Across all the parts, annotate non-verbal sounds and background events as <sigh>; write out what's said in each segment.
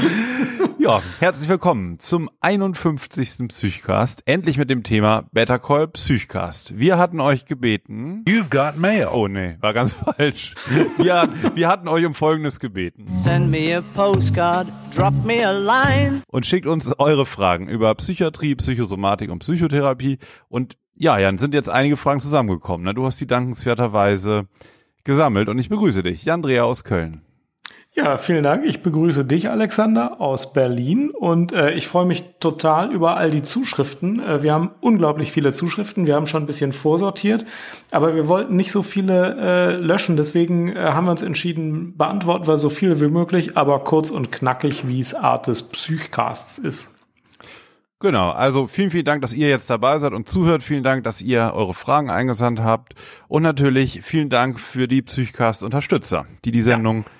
<laughs> Ja, herzlich willkommen zum 51. Psychcast. Endlich mit dem Thema Better Call Psychcast. Wir hatten euch gebeten. You've got mail. Oh nee, war ganz <laughs> falsch. Wir, wir hatten euch um Folgendes gebeten. Send me a postcard, drop me a line. Und schickt uns eure Fragen über Psychiatrie, Psychosomatik und Psychotherapie. Und ja, Jan, sind jetzt einige Fragen zusammengekommen. Ne? Du hast die dankenswerterweise gesammelt und ich begrüße dich. Jan Dreher aus Köln. Ja, vielen Dank. Ich begrüße dich, Alexander, aus Berlin. Und äh, ich freue mich total über all die Zuschriften. Äh, wir haben unglaublich viele Zuschriften. Wir haben schon ein bisschen vorsortiert, aber wir wollten nicht so viele äh, löschen. Deswegen äh, haben wir uns entschieden, beantworten wir so viele wie möglich, aber kurz und knackig, wie es Art des Psychcasts ist. Genau, also vielen, vielen Dank, dass ihr jetzt dabei seid und zuhört. Vielen Dank, dass ihr eure Fragen eingesandt habt. Und natürlich vielen Dank für die Psychcast-Unterstützer, die die Sendung ja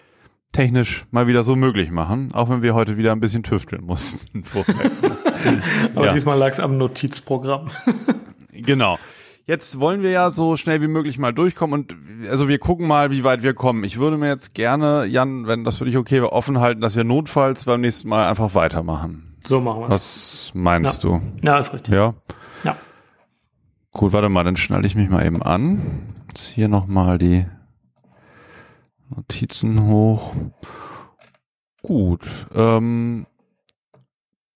technisch mal wieder so möglich machen, auch wenn wir heute wieder ein bisschen tüfteln mussten. <laughs> Aber ja. diesmal lag es am Notizprogramm. <laughs> genau. Jetzt wollen wir ja so schnell wie möglich mal durchkommen und also wir gucken mal, wie weit wir kommen. Ich würde mir jetzt gerne, Jan, wenn das für dich okay wäre, offen halten, dass wir notfalls beim nächsten Mal einfach weitermachen. So machen wir es. Was meinst ja. du? Ja, ist richtig. Ja. Ja. Gut, warte mal, dann schnalle ich mich mal eben an. Jetzt hier nochmal die Notizen hoch. Gut. Ähm,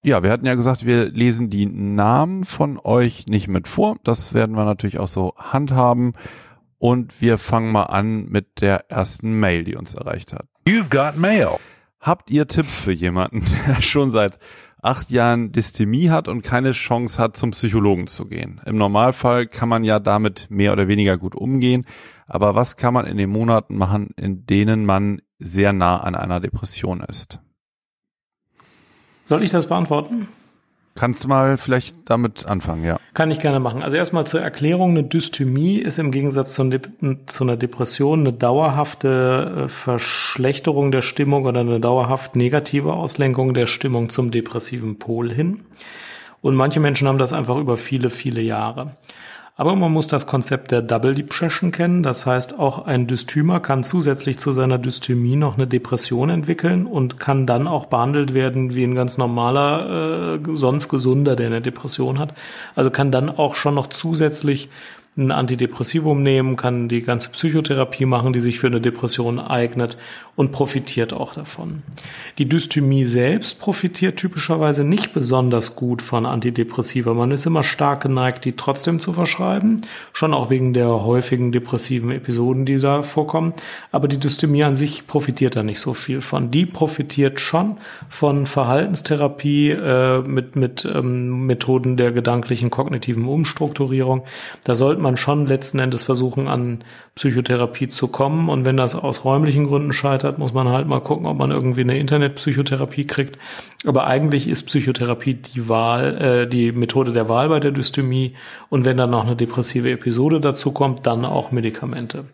ja, wir hatten ja gesagt, wir lesen die Namen von euch nicht mit vor. Das werden wir natürlich auch so handhaben. Und wir fangen mal an mit der ersten Mail, die uns erreicht hat. You've got mail. Habt ihr Tipps für jemanden, <laughs> der schon seit acht Jahren Dystemie hat und keine Chance hat, zum Psychologen zu gehen? Im Normalfall kann man ja damit mehr oder weniger gut umgehen. Aber was kann man in den Monaten machen, in denen man sehr nah an einer Depression ist? Soll ich das beantworten? Kannst du mal vielleicht damit anfangen, ja. Kann ich gerne machen. Also erstmal zur Erklärung, eine Dysthymie ist im Gegensatz zu, einer Depression eine dauerhafte äh, Verschlechterung der Stimmung oder eine dauerhaft negative Auslenkung der Stimmung zum depressiven Pol hin. Und manche Menschen haben das einfach über viele, viele Jahre. Aber man muss das Konzept der Double Depression kennen. Das heißt, auch ein Dysthymer kann zusätzlich zu seiner Dysthymie noch eine Depression entwickeln und kann dann auch behandelt werden wie ein ganz normaler, äh, sonst gesunder, der eine Depression hat. Also kann dann auch schon noch zusätzlich ein Antidepressivum nehmen, kann die ganze Psychotherapie machen, die sich für eine Depression eignet und profitiert auch davon. Die Dysthymie selbst profitiert typischerweise nicht besonders gut von Antidepressiva. Man ist immer stark geneigt, die trotzdem zu verschreiben, schon auch wegen der häufigen depressiven Episoden, die da vorkommen. Aber die Dysthymie an sich profitiert da nicht so viel von. Die profitiert schon von Verhaltenstherapie äh, mit, mit ähm, Methoden der gedanklichen kognitiven Umstrukturierung. Da sollten man schon letzten Endes versuchen, an Psychotherapie zu kommen. Und wenn das aus räumlichen Gründen scheitert, muss man halt mal gucken, ob man irgendwie eine Internetpsychotherapie kriegt. Aber eigentlich ist Psychotherapie die Wahl, äh, die Methode der Wahl bei der Dysthymie. Und wenn dann noch eine depressive Episode dazu kommt, dann auch Medikamente.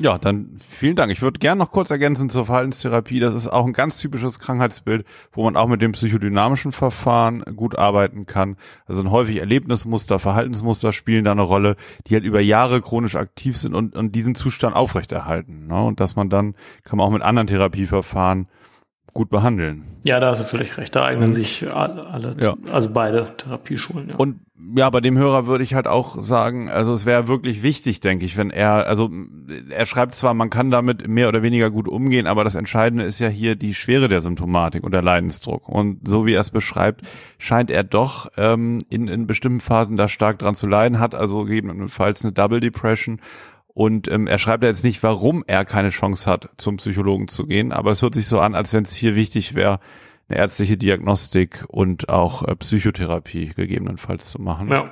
Ja, dann vielen Dank. Ich würde gerne noch kurz ergänzen zur Verhaltenstherapie. Das ist auch ein ganz typisches Krankheitsbild, wo man auch mit dem psychodynamischen Verfahren gut arbeiten kann. Also sind häufig Erlebnismuster, Verhaltensmuster spielen da eine Rolle, die halt über Jahre chronisch aktiv sind und, und diesen Zustand aufrechterhalten. Ne? Und dass man dann, kann man auch mit anderen Therapieverfahren gut behandeln. Ja, da hast du völlig recht. Da eignen sich alle, alle Ja. also beide Therapieschulen. Ja. Und ja, bei dem Hörer würde ich halt auch sagen, also es wäre wirklich wichtig, denke ich, wenn er, also er schreibt zwar, man kann damit mehr oder weniger gut umgehen, aber das Entscheidende ist ja hier die Schwere der Symptomatik und der Leidensdruck. Und so wie er es beschreibt, scheint er doch ähm, in, in bestimmten Phasen da stark dran zu leiden, hat also gegebenenfalls eine Double Depression. Und ähm, er schreibt ja jetzt nicht, warum er keine Chance hat, zum Psychologen zu gehen, aber es hört sich so an, als wenn es hier wichtig wäre, eine ärztliche Diagnostik und auch äh, Psychotherapie gegebenenfalls zu machen. ja.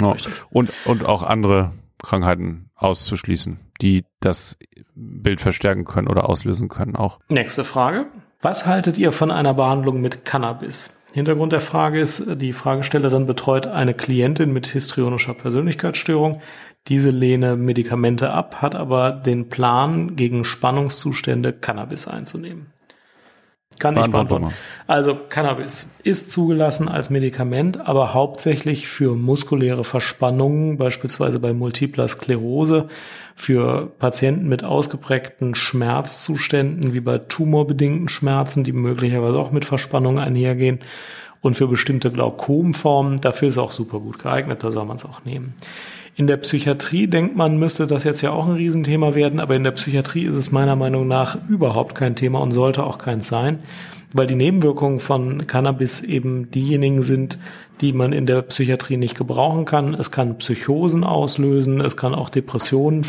Ja. Und, und auch andere Krankheiten auszuschließen, die das Bild verstärken können oder auslösen können auch. Nächste Frage. Was haltet ihr von einer Behandlung mit Cannabis? Hintergrund der Frage ist, die Fragestellerin betreut eine Klientin mit histrionischer Persönlichkeitsstörung, diese lehne Medikamente ab, hat aber den Plan, gegen Spannungszustände Cannabis einzunehmen. Kann ich beantworten. Also Cannabis ist zugelassen als Medikament, aber hauptsächlich für muskuläre Verspannungen, beispielsweise bei multipler Sklerose, für Patienten mit ausgeprägten Schmerzzuständen, wie bei tumorbedingten Schmerzen, die möglicherweise auch mit Verspannungen einhergehen und für bestimmte Glaukomformen. Dafür ist es auch super gut geeignet, da soll man es auch nehmen. In der Psychiatrie denkt man, müsste das jetzt ja auch ein Riesenthema werden, aber in der Psychiatrie ist es meiner Meinung nach überhaupt kein Thema und sollte auch keins sein weil die Nebenwirkungen von Cannabis eben diejenigen sind, die man in der Psychiatrie nicht gebrauchen kann. Es kann Psychosen auslösen, es kann auch Depressionen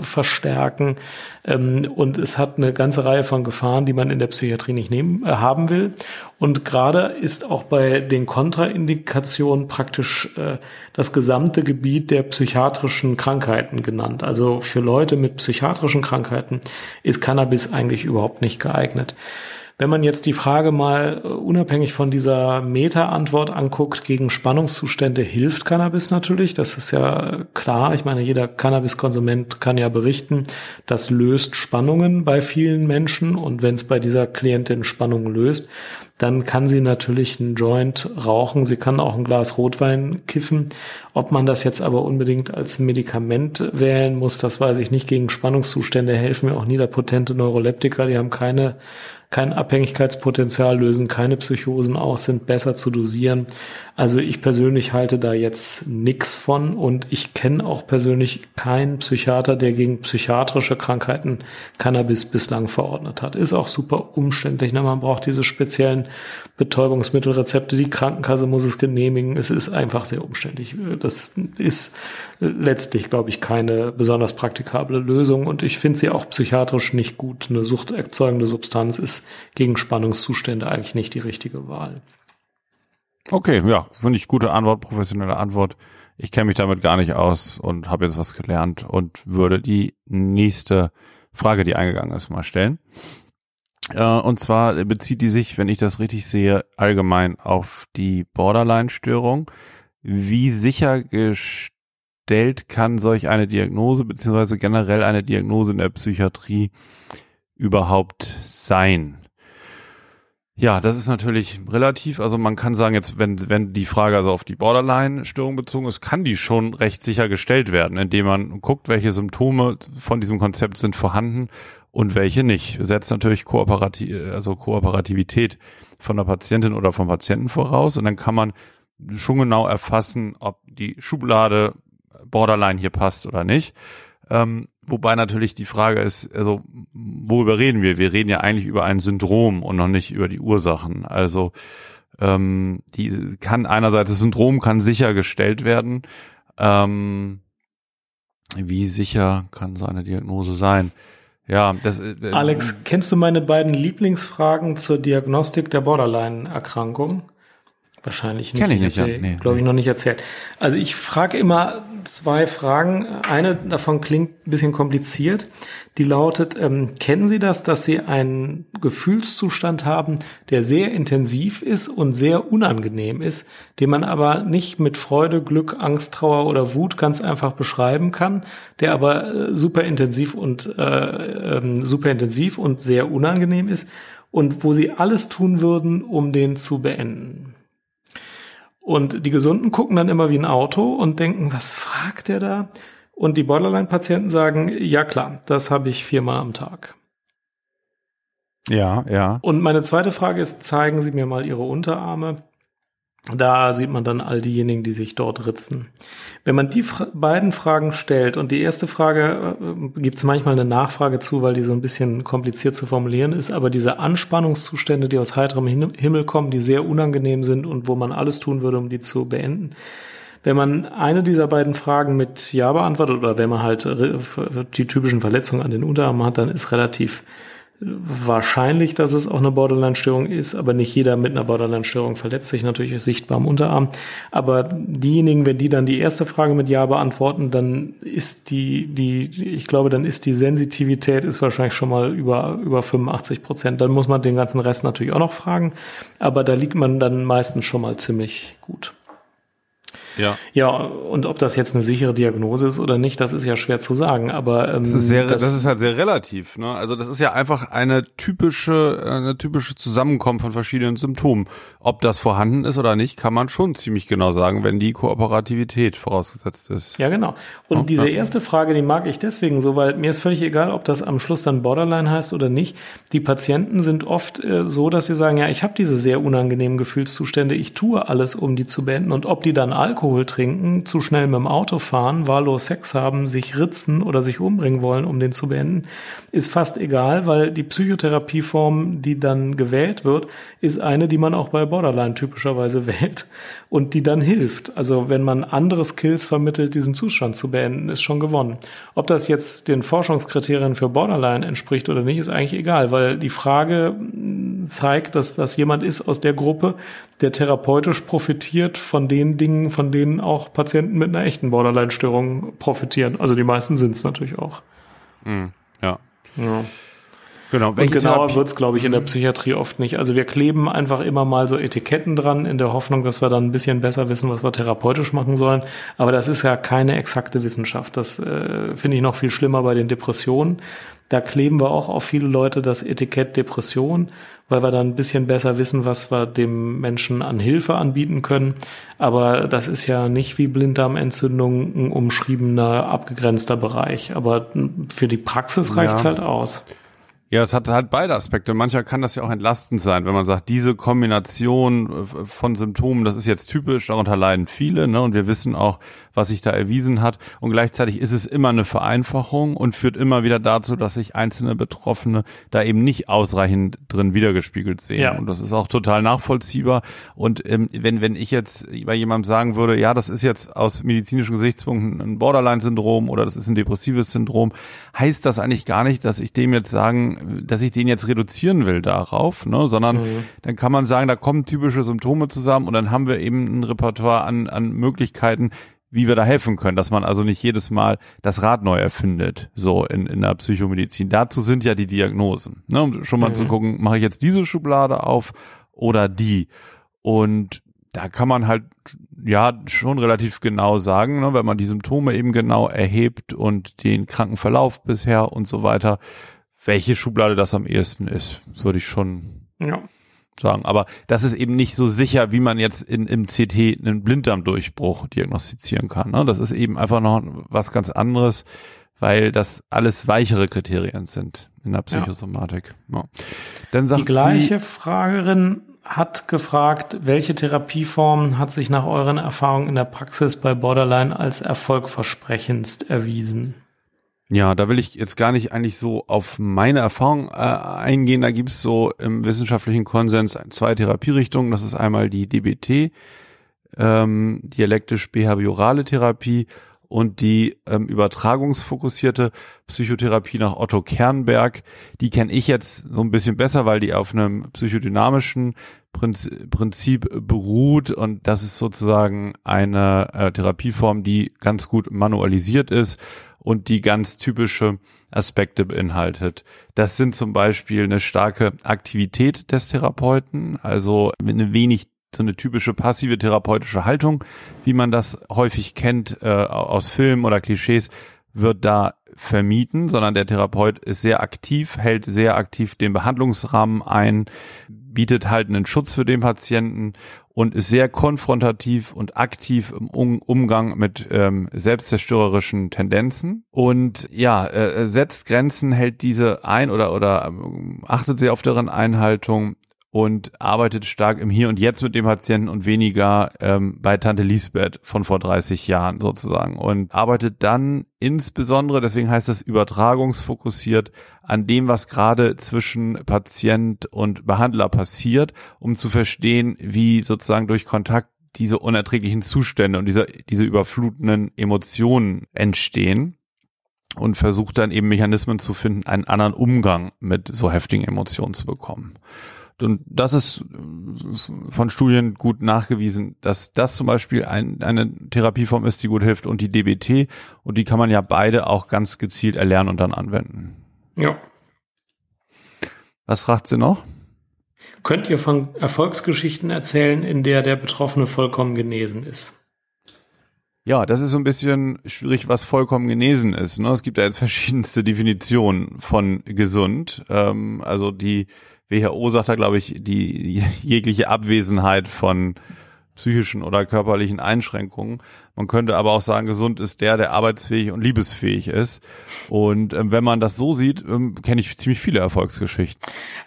verstärken ähm, und es hat eine ganze Reihe von Gefahren, die man in der Psychiatrie nicht nehmen, äh, haben will. Und gerade ist auch bei den Kontraindikationen praktisch äh, das gesamte Gebiet der psychiatrischen Krankheiten genannt. Also für Leute mit psychiatrischen Krankheiten ist Cannabis eigentlich überhaupt nicht geeignet. Wenn man jetzt die Frage mal äh, unabhängig von dieser Meta-Antwort anguckt, gegen Spannungszustände hilft Cannabis natürlich. Das ist ja klar. Ich meine, jeder Cannabis-Konsument kann ja berichten, das löst Spannungen bei vielen Menschen. Und wenn es bei dieser Klientin Spannungen löst, dann kann sie natürlich einen Joint rauchen. Sie kann auch ein Glas Rotwein kiffen. Ob man das jetzt aber unbedingt als Medikament wählen muss, das weiß ich nicht. Gegen Spannungszustände helfen mir auch niederpotente Neuroleptika. Die haben keine kein Abhängigkeitspotenzial, lösen keine Psychosen aus, sind besser zu dosieren. Also ich persönlich halte da jetzt nix von und ich kenne auch persönlich keinen Psychiater, der gegen psychiatrische Krankheiten Cannabis bislang verordnet hat. Ist auch super umständlich. Ne? Man braucht diese speziellen Betäubungsmittelrezepte. Die Krankenkasse muss es genehmigen. Es ist einfach sehr umständlich. Das ist letztlich, glaube ich, keine besonders praktikable Lösung und ich finde sie auch psychiatrisch nicht gut. Eine suchterzeugende Substanz ist gegen Spannungszustände eigentlich nicht die richtige Wahl. Okay, ja, finde ich gute Antwort, professionelle Antwort. Ich kenne mich damit gar nicht aus und habe jetzt was gelernt und würde die nächste Frage, die eingegangen ist, mal stellen. Äh, und zwar bezieht die sich, wenn ich das richtig sehe, allgemein auf die Borderline-Störung. Wie sichergestellt kann solch eine Diagnose beziehungsweise generell eine Diagnose in der Psychiatrie überhaupt sein? Ja, das ist natürlich relativ. Also man kann sagen, jetzt, wenn, wenn die Frage also auf die Borderline-Störung bezogen ist, kann die schon recht sicher gestellt werden, indem man guckt, welche Symptome von diesem Konzept sind vorhanden und welche nicht. Setzt natürlich Kooperativ, also Kooperativität von der Patientin oder vom Patienten voraus und dann kann man schon genau erfassen, ob die Schublade Borderline hier passt oder nicht. Ähm, wobei natürlich die Frage ist, also worüber reden wir? Wir reden ja eigentlich über ein Syndrom und noch nicht über die Ursachen. Also ähm, die kann einerseits das Syndrom kann sichergestellt werden. Ähm, wie sicher kann so eine Diagnose sein? Ja, das. Äh, Alex, kennst du meine beiden Lieblingsfragen zur Diagnostik der Borderline-Erkrankung? Wahrscheinlich nicht. Kenn ich nicht, ja. Nee, glaube ich, nee. noch nicht erzählt. Also ich frage immer zwei Fragen. Eine davon klingt ein bisschen kompliziert. Die lautet, ähm, kennen Sie das, dass Sie einen Gefühlszustand haben, der sehr intensiv ist und sehr unangenehm ist, den man aber nicht mit Freude, Glück, Angst, Trauer oder Wut ganz einfach beschreiben kann, der aber äh, super intensiv und äh, äh, super intensiv und sehr unangenehm ist und wo Sie alles tun würden, um den zu beenden? Und die Gesunden gucken dann immer wie ein Auto und denken, was fragt der da? Und die Borderline-Patienten sagen, ja klar, das habe ich viermal am Tag. Ja, ja. Und meine zweite Frage ist, zeigen Sie mir mal Ihre Unterarme. Da sieht man dann all diejenigen, die sich dort ritzen. Wenn man die fra beiden Fragen stellt und die erste Frage äh, gibt es manchmal eine Nachfrage zu, weil die so ein bisschen kompliziert zu formulieren ist, aber diese Anspannungszustände, die aus heiterem Himmel kommen, die sehr unangenehm sind und wo man alles tun würde, um die zu beenden. Wenn man eine dieser beiden Fragen mit Ja beantwortet oder wenn man halt die typischen Verletzungen an den Unterarmen hat, dann ist relativ wahrscheinlich, dass es auch eine Borderline-Störung ist, aber nicht jeder mit einer Borderline-Störung verletzt sich natürlich sichtbar am Unterarm. Aber diejenigen, wenn die dann die erste Frage mit Ja beantworten, dann ist die, die, ich glaube, dann ist die Sensitivität ist wahrscheinlich schon mal über, über 85 Prozent. Dann muss man den ganzen Rest natürlich auch noch fragen. Aber da liegt man dann meistens schon mal ziemlich gut. Ja. Ja, und ob das jetzt eine sichere Diagnose ist oder nicht, das ist ja schwer zu sagen. Aber ähm, das ist sehr, das, das ist halt sehr relativ. Ne? Also das ist ja einfach eine typische, eine typische Zusammenkommen von verschiedenen Symptomen. Ob das vorhanden ist oder nicht, kann man schon ziemlich genau sagen, wenn die Kooperativität vorausgesetzt ist. Ja, genau. Und Ja, diese ja. erste Frage, die mag ich deswegen so, weil mir ist völlig egal, ob das am Schluss dann Borderline heißt oder nicht. Die Patienten sind oft äh, so, dass sie sagen, ja, ich habe diese sehr unangenehmen Gefühlszustände, ich tue alles, um die zu beenden. Und ob die dann Alkohol trinken, zu schnell mit dem Auto fahren, wahllos Sex haben, sich ritzen oder sich umbringen wollen, um den zu beenden, ist fast egal, weil die Psychotherapieform, die dann gewählt wird, ist eine, die man auch bei Borderline typischerweise <laughs> wählt und die dann hilft. Also wenn man andere Skills vermittelt, diesen Zustand zu beenden, ist schon gewonnen. Ob das jetzt den Forschungskriterien für Borderline entspricht oder nicht, ist eigentlich egal, weil die Frage mh, zeigt, dass das jemand ist aus der Gruppe, der therapeutisch profitiert von den Dingen, von denen auch Patienten mit einer echten Borderline-Störung profitieren. Also die meisten sind es natürlich auch. Ja. Ja. Genau. Und Welche genauer Therapie- wird's, glaube ich, in der Psychiatrie oft nicht. Also wir kleben einfach immer mal so Etiketten dran, in der Hoffnung, dass wir dann ein bisschen besser wissen, was wir therapeutisch machen sollen. Aber das ist ja keine exakte Wissenschaft. Das äh, finde ich noch viel schlimmer bei den Depressionen. Da kleben wir auch auf viele Leute das Etikett Depression, weil wir dann ein bisschen besser wissen, was wir dem Menschen an Hilfe anbieten können. Aber das ist ja nicht wie Blinddarmentzündung ein umschriebener, abgegrenzter Bereich. Aber für die Praxis reicht's Ja. halt aus. Ja, es hat halt beide Aspekte. Manchmal kann das ja auch entlastend sein, wenn man sagt, diese Kombination äh, von Symptomen, das ist jetzt typisch, darunter leiden viele, ne? Und wir wissen auch, was sich da erwiesen hat. Und gleichzeitig ist es immer eine Vereinfachung und führt immer wieder dazu, dass sich einzelne Betroffene da eben nicht ausreichend drin wiedergespiegelt sehen. Ja. Und das ist auch total nachvollziehbar. Und ähm, wenn, wenn ich jetzt bei jemandem sagen würde, ja, das ist jetzt aus medizinischen Gesichtspunkten ein Borderline-Syndrom oder das ist ein depressives Syndrom, heißt das eigentlich gar nicht, dass ich dem jetzt sagen, dass ich den jetzt reduzieren will darauf, ne, sondern dann kann man sagen, da kommen typische Symptome zusammen und dann haben wir eben ein Repertoire an, an Möglichkeiten, wie wir da helfen können, dass man also nicht jedes Mal das Rad neu erfindet, so in, in der Psychomedizin. Dazu sind ja die Diagnosen, ne, um schon mal zu gucken, mache ich jetzt diese Schublade auf oder die. Und da kann man halt ja schon relativ genau sagen, ne, wenn man die Symptome eben genau erhebt und den kranken Verlauf bisher und so weiter, welche Schublade das am ehesten ist, würde ich schon Ja. sagen. Aber das ist eben nicht so sicher, wie man jetzt in, im CT einen Blinddarmdurchbruch diagnostizieren kann. Ne? Das ist eben einfach noch was ganz anderes, weil das alles weichere Kriterien sind in der Psychosomatik. Ja. Dann sagt Die gleiche Fragerin hat gefragt, welche Therapieform hat sich nach euren Erfahrungen in der Praxis bei Borderline als erfolgversprechendst erwiesen? Ja, da will ich jetzt gar nicht eigentlich so auf meine Erfahrung äh, eingehen. Da gibt's so im wissenschaftlichen Konsens zwei Therapierichtungen. Das ist einmal die DBT, ähm, dialektisch-behaviorale Therapie und die ähm, übertragungsfokussierte Psychotherapie nach Otto Kernberg. Die kenne ich jetzt so ein bisschen besser, weil die auf einem psychodynamischen Prinz Prinzip beruht und das ist sozusagen eine äh, Therapieform, die ganz gut manualisiert ist und die ganz typische Aspekte beinhaltet. Das sind zum Beispiel eine starke Aktivität des Therapeuten, also eine wenig so eine typische passive therapeutische Haltung, wie man das häufig kennt äh, aus Filmen oder Klischees, wird da vermieden, sondern der Therapeut ist sehr aktiv, hält sehr aktiv den Behandlungsrahmen ein, bietet halt einen Schutz für den Patienten und sehr konfrontativ und aktiv im um Umgang mit ähm, selbstzerstörerischen Tendenzen. Und ja, äh, setzt Grenzen, hält diese ein oder oder ähm, achtet sehr auf deren Einhaltung und arbeitet stark im Hier und Jetzt mit dem Patienten und weniger ähm, bei Tante Lisbeth von vor 30 Jahren sozusagen und arbeitet dann insbesondere, deswegen heißt das übertragungsfokussiert, an dem, was gerade zwischen Patient und Behandler passiert, um zu verstehen, wie sozusagen durch Kontakt diese unerträglichen Zustände und diese, diese überflutenden Emotionen entstehen und versucht dann eben Mechanismen zu finden, einen anderen Umgang mit so heftigen Emotionen zu bekommen. Und das ist äh, von Studien gut nachgewiesen, dass das zum Beispiel ein, eine Therapieform ist, die gut hilft und die DBT. Und die kann man ja beide auch ganz gezielt erlernen und dann anwenden. Ja. Was fragt sie noch? Könnt ihr von Erfolgsgeschichten erzählen, in der der Betroffene vollkommen genesen ist? Ja, das ist so ein bisschen schwierig, was vollkommen genesen ist. Ne? Es gibt ja jetzt verschiedenste Definitionen von gesund. Ähm, also die WHO sagt da, glaube ich, die jegliche Abwesenheit von psychischen oder körperlichen Einschränkungen. Man könnte aber auch sagen, gesund ist der, der arbeitsfähig und liebesfähig ist. Und ähm, wenn man das so sieht, ähm, kenne ich ziemlich viele Erfolgsgeschichten.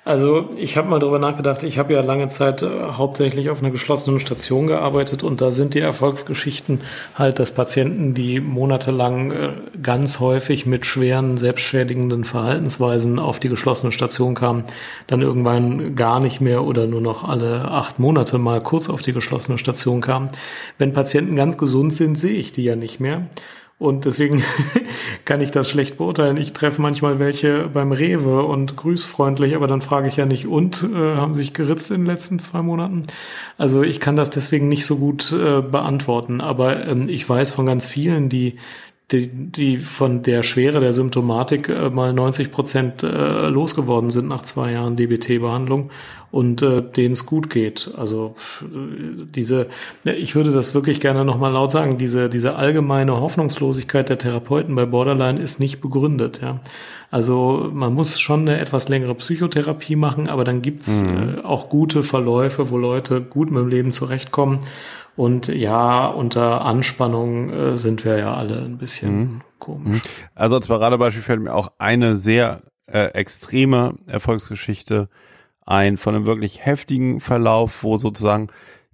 Also ich habe mal drüber nachgedacht, ich habe ja lange Zeit äh, hauptsächlich auf einer geschlossenen Station gearbeitet und da sind die Erfolgsgeschichten halt, dass Patienten, die monatelang äh, ganz häufig mit schweren, selbstschädigenden Verhaltensweisen auf die geschlossene Station kamen, dann irgendwann gar nicht mehr oder nur noch alle acht Monate mal kurz auf die geschlossene Station kamen. Wenn Patienten ganz gesund sind, sehe ich die ja nicht mehr. Und deswegen <laughs> kann ich das schlecht beurteilen. Ich treffe manchmal welche beim Rewe und grüßfreundlich, aber dann frage ich ja nicht, und äh, haben sich geritzt in den letzten zwei Monaten? Also ich kann das deswegen nicht so gut äh, beantworten. Aber ähm, ich weiß von ganz vielen, die die, die von der Schwere der Symptomatik äh, mal 90 Prozent äh, losgeworden sind nach zwei Jahren DBT-Behandlung und äh, denen es gut geht. Also diese, ich würde das wirklich gerne nochmal laut sagen, diese, diese allgemeine Hoffnungslosigkeit der Therapeuten bei Borderline ist nicht begründet. Ja. Also man muss schon eine etwas längere Psychotherapie machen, aber dann gibt's mhm. äh, auch gute Verläufe, wo Leute gut mit dem Leben zurechtkommen. Und ja, unter Anspannung äh, sind wir ja alle ein bisschen mhm. komisch. Mhm. Also als Paradebeispiel fällt mir auch eine sehr äh, extreme Erfolgsgeschichte ein von einem wirklich heftigen Verlauf, wo sozusagen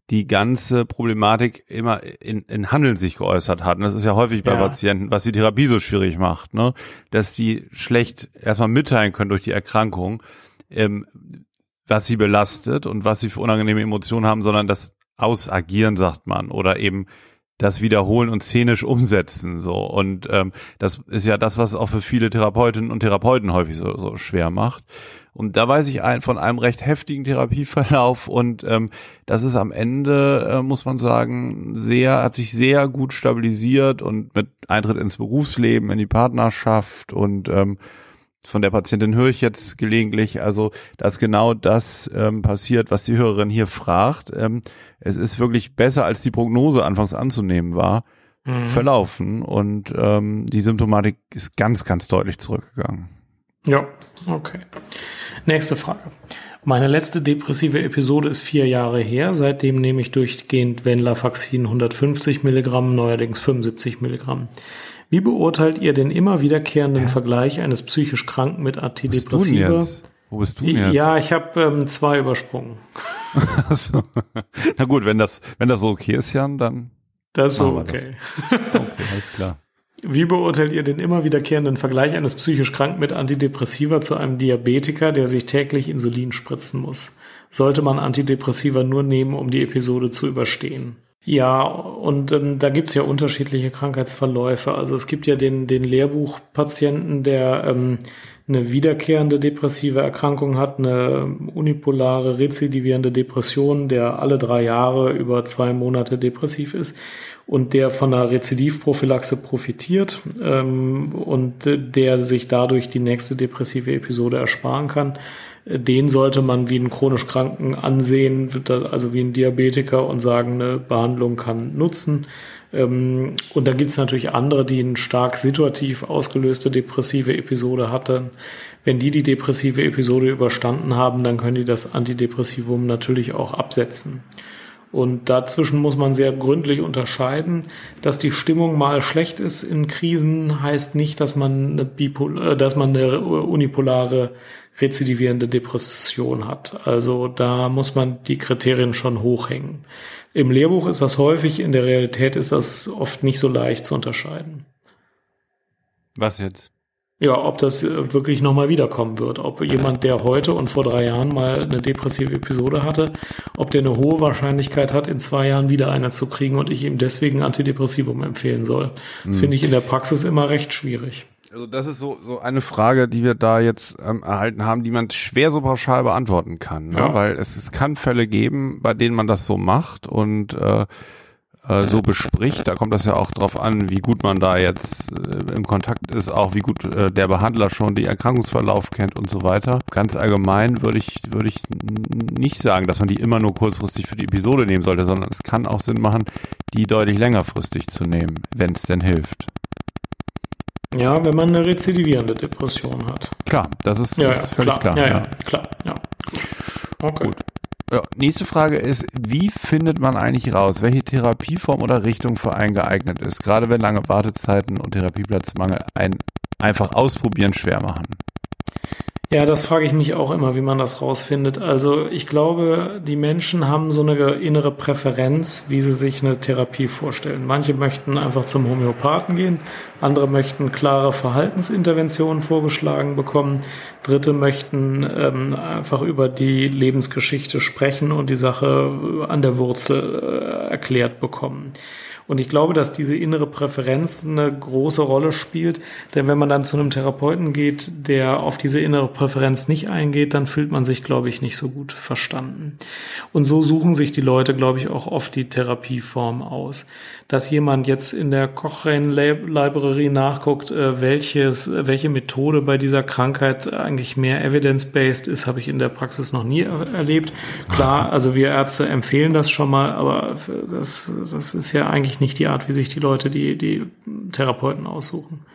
die ganze Problematik immer in, in Handeln sich geäußert hat. Und das ist ja häufig bei ja. Patienten, was die Therapie so schwierig macht, ne? dass die schlecht erstmal mitteilen können durch die Erkrankung, ähm, was sie belastet und was sie für unangenehme Emotionen haben, sondern das ausagieren, sagt man, oder eben das wiederholen und szenisch umsetzen so. Und ähm, das ist ja das was auch für viele Therapeutinnen und Therapeuten häufig so, so schwer macht. Und da weiß ich ein, von einem recht heftigen Therapieverlauf und ähm, das ist am Ende äh, muss man sagen sehr hat sich sehr gut stabilisiert und mit Eintritt ins Berufsleben in die Partnerschaft und ähm, von der Patientin höre ich jetzt gelegentlich, also dass genau das ähm, passiert, was die Hörerin hier fragt. Ähm, es ist wirklich besser, als die Prognose anfangs anzunehmen war, mhm. verlaufen und ähm, die Symptomatik ist ganz, ganz deutlich zurückgegangen. Ja, okay. Nächste Frage. Meine letzte depressive Episode ist vier Jahre her. Seitdem nehme ich durchgehend Venlafaxin 150 Milligramm, neuerdings 75 Milligramm. Wie beurteilt ihr den immer wiederkehrenden Vergleich eines psychisch Kranken mit Antidepressiva? Wo bist du, Wo bist du jetzt? Ja, ich habe ähm, zwei übersprungen. <laughs> so. Na gut, wenn das, wenn das so okay ist, Jan, dann. Das ist so okay. Das. <laughs> Okay, alles klar. Wie beurteilt ihr den immer wiederkehrenden Vergleich eines psychisch Kranken mit Antidepressiva zu einem Diabetiker, der sich täglich Insulin spritzen muss? Sollte man Antidepressiva nur nehmen, um die Episode zu überstehen? Ja, und ähm, da gibt's ja unterschiedliche Krankheitsverläufe. Also es gibt ja den, den Lehrbuchpatienten, der ähm, eine wiederkehrende depressive Erkrankung hat, eine unipolare, rezidivierende Depression, der alle drei Jahre über zwei Monate depressiv ist und der von einer Rezidivprophylaxe profitiert ähm, und der sich dadurch die nächste depressive Episode ersparen kann den sollte man wie einen chronisch Kranken ansehen, also wie ein Diabetiker und sagen, eine Behandlung kann nutzen. Ähm, und da gibt es natürlich andere, die eine stark situativ ausgelöste depressive Episode hatten. Wenn die die depressive Episode überstanden haben, dann können die das Antidepressivum natürlich auch absetzen. Und dazwischen muss man sehr gründlich unterscheiden. Dass die Stimmung mal schlecht ist in Krisen, heißt nicht, dass man eine, Bipol äh, dass man eine unipolare rezidivierende Depression hat. Also da muss man die Kriterien schon hochhängen. Im Lehrbuch ist das häufig, in der Realität ist das oft nicht so leicht zu unterscheiden. Was jetzt? Ja, ob das wirklich nochmal wiederkommen wird. Ob jemand, der heute und vor drei Jahren mal eine depressive Episode hatte, ob der eine hohe Wahrscheinlichkeit hat, in zwei Jahren wieder eine zu kriegen und ich ihm deswegen Antidepressivum empfehlen soll. Mhm. Finde ich in der Praxis immer recht schwierig. Also das ist so, so eine Frage, die wir da jetzt ähm, erhalten haben, die man schwer so pauschal beantworten kann. Ne? Ja. Weil es, es kann Fälle geben, bei denen man das so macht und äh, äh, so bespricht. Da kommt das ja auch drauf an, wie gut man da jetzt äh, im Kontakt ist, auch wie gut äh, der Behandler schon die Erkrankungsverlauf kennt und so weiter. Ganz allgemein würde ich, würde ich nicht sagen, dass man die immer nur kurzfristig für die Episode nehmen sollte, sondern es kann auch Sinn machen, die deutlich längerfristig zu nehmen, wenn es denn hilft. Ja, wenn man eine rezidivierende Depression hat. Klar, das ist, ja, ist ja, völlig klar. klar. Ja, ja, klar. Ja. Okay. Gut. Nächste Frage ist, wie findet man eigentlich raus, welche Therapieform oder Richtung für einen geeignet ist, gerade wenn lange Wartezeiten und Therapieplatzmangel ein einfach ausprobieren schwer machen? Ja, das frage ich mich auch immer, wie man das rausfindet. Also ich glaube, die Menschen haben so eine innere Präferenz, wie sie sich eine Therapie vorstellen. Manche möchten einfach zum Homöopathen gehen, andere möchten klare Verhaltensinterventionen vorgeschlagen bekommen, Dritte möchten ähm, einfach über die Lebensgeschichte sprechen und die Sache an der Wurzel äh, erklärt bekommen. Und ich glaube, dass diese innere Präferenz eine große Rolle spielt. Denn wenn man dann zu einem Therapeuten geht, der auf diese innere Präferenz nicht eingeht, dann fühlt man sich, glaube ich, nicht so gut verstanden. Und so suchen sich die Leute, glaube ich, auch oft die Therapieform aus. Dass jemand jetzt in der Cochrane Library nachguckt, äh, welches, welche Methode bei dieser Krankheit eigentlich mehr evidence-based ist, habe ich in der Praxis noch nie erlebt. Klar, <laughs> also wir Ärzte empfehlen das schon mal, aber das, das ist ja eigentlich eigentlich nicht die Art, wie sich die Leute die, die Therapeuten aussuchen.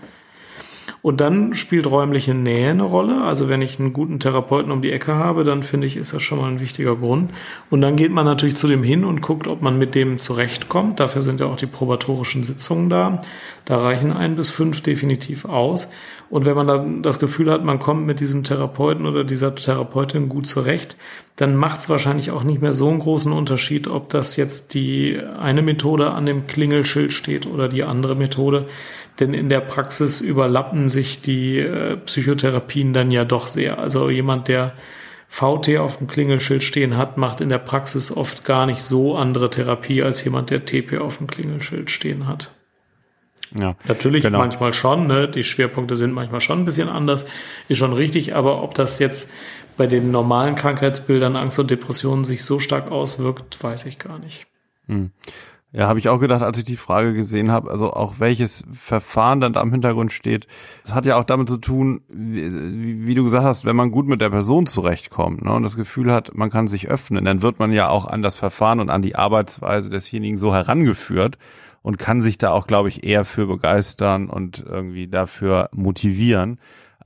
Und dann spielt räumliche Nähe eine Rolle. Also wenn ich einen guten Therapeuten um die Ecke habe, dann finde ich, ist das schon mal ein wichtiger Grund. Und dann geht man natürlich zu dem hin und guckt, ob man mit dem zurechtkommt. Dafür sind ja auch die probatorischen Sitzungen da. Da reichen ein bis fünf definitiv aus. Und wenn man dann das Gefühl hat, man kommt mit diesem Therapeuten oder dieser Therapeutin gut zurecht, dann macht es wahrscheinlich auch nicht mehr so einen großen Unterschied, ob das jetzt die eine Methode an dem Klingelschild steht oder die andere Methode. Denn in der Praxis überlappen sich die äh, Psychotherapien dann ja doch sehr. Also jemand, der VT auf dem Klingelschild stehen hat, macht in der Praxis oft gar nicht so andere Therapie als jemand, der TP auf dem Klingelschild stehen hat. Ja, Natürlich genau. manchmal schon, ne? die Schwerpunkte sind manchmal schon ein bisschen anders, ist schon richtig, aber ob das jetzt bei den normalen Krankheitsbildern Angst und Depressionen sich so stark auswirkt, weiß ich gar nicht. Hm. Ja, habe ich auch gedacht, als ich die Frage gesehen habe, also auch welches Verfahren dann da im Hintergrund steht. Das hat ja auch damit zu tun, wie, wie du gesagt hast, wenn man gut mit der Person zurechtkommt ne, und das Gefühl hat, man kann sich öffnen, dann wird man ja auch an das Verfahren und an die Arbeitsweise desjenigen so herangeführt, und kann sich da auch, glaube ich, eher für begeistern und irgendwie dafür motivieren,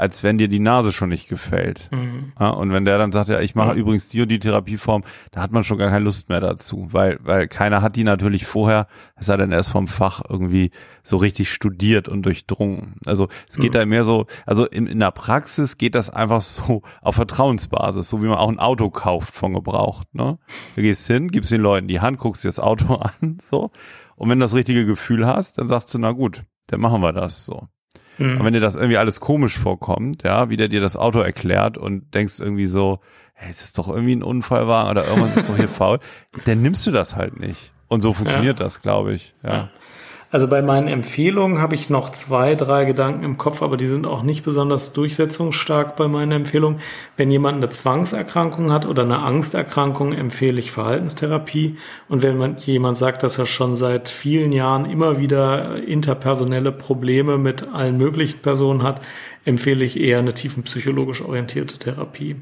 als wenn dir die Nase schon nicht gefällt. Mhm. Ja, und wenn der dann sagt, ja, ich mache mhm. übrigens die und die Therapieform, da hat man schon gar keine Lust mehr dazu, weil, weil keiner hat die natürlich vorher, es sei denn, er ist vom Fach irgendwie so richtig studiert und durchdrungen. Also es geht mhm. da mehr so, also in, in der Praxis geht das einfach so auf Vertrauensbasis, so wie man auch ein Auto kauft von gebraucht. Ne? Du gehst hin, gibst den Leuten die Hand, guckst dir das Auto <laughs> an, so und wenn du das richtige Gefühl hast, dann sagst du, na gut, dann machen wir das so. Mhm. Und wenn dir das irgendwie alles komisch vorkommt, ja, wie der dir das Auto erklärt und denkst irgendwie so, hey, es ist doch irgendwie ein Unfallwagen oder irgendwas ist doch hier <laughs> faul, dann nimmst du das halt nicht. Und so funktioniert ja. das, glaube ich. Ja. Also bei meinen Empfehlungen habe ich noch zwei, drei Gedanken im Kopf, aber die sind auch nicht besonders durchsetzungsstark bei meinen Empfehlungen. Wenn jemand eine Zwangserkrankung hat oder eine Angsterkrankung, empfehle ich Verhaltenstherapie. Und wenn man, jemand sagt, dass er schon seit vielen Jahren immer wieder interpersonelle Probleme mit allen möglichen Personen hat, empfehle ich eher eine tiefenpsychologisch orientierte Therapie.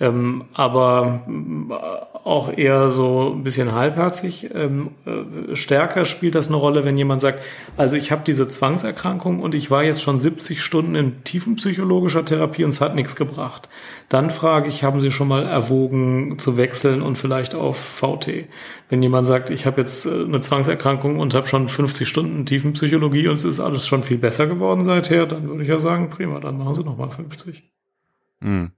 Ähm, aber auch eher so ein bisschen halbherzig. Ähm, äh, stärker spielt das eine Rolle, wenn jemand sagt, also ich habe diese Zwangserkrankung und ich war jetzt schon 70 Stunden in tiefenpsychologischer Therapie und es hat nichts gebracht. Dann frage ich, haben Sie schon mal erwogen zu wechseln und vielleicht auf VT? Wenn jemand sagt, ich habe jetzt äh, eine Zwangserkrankung und habe schon 50 Stunden Tiefenpsychologie und es ist alles schon viel besser geworden seither, dann würde ich ja sagen, prima, dann machen Sie noch mal 50. Hm.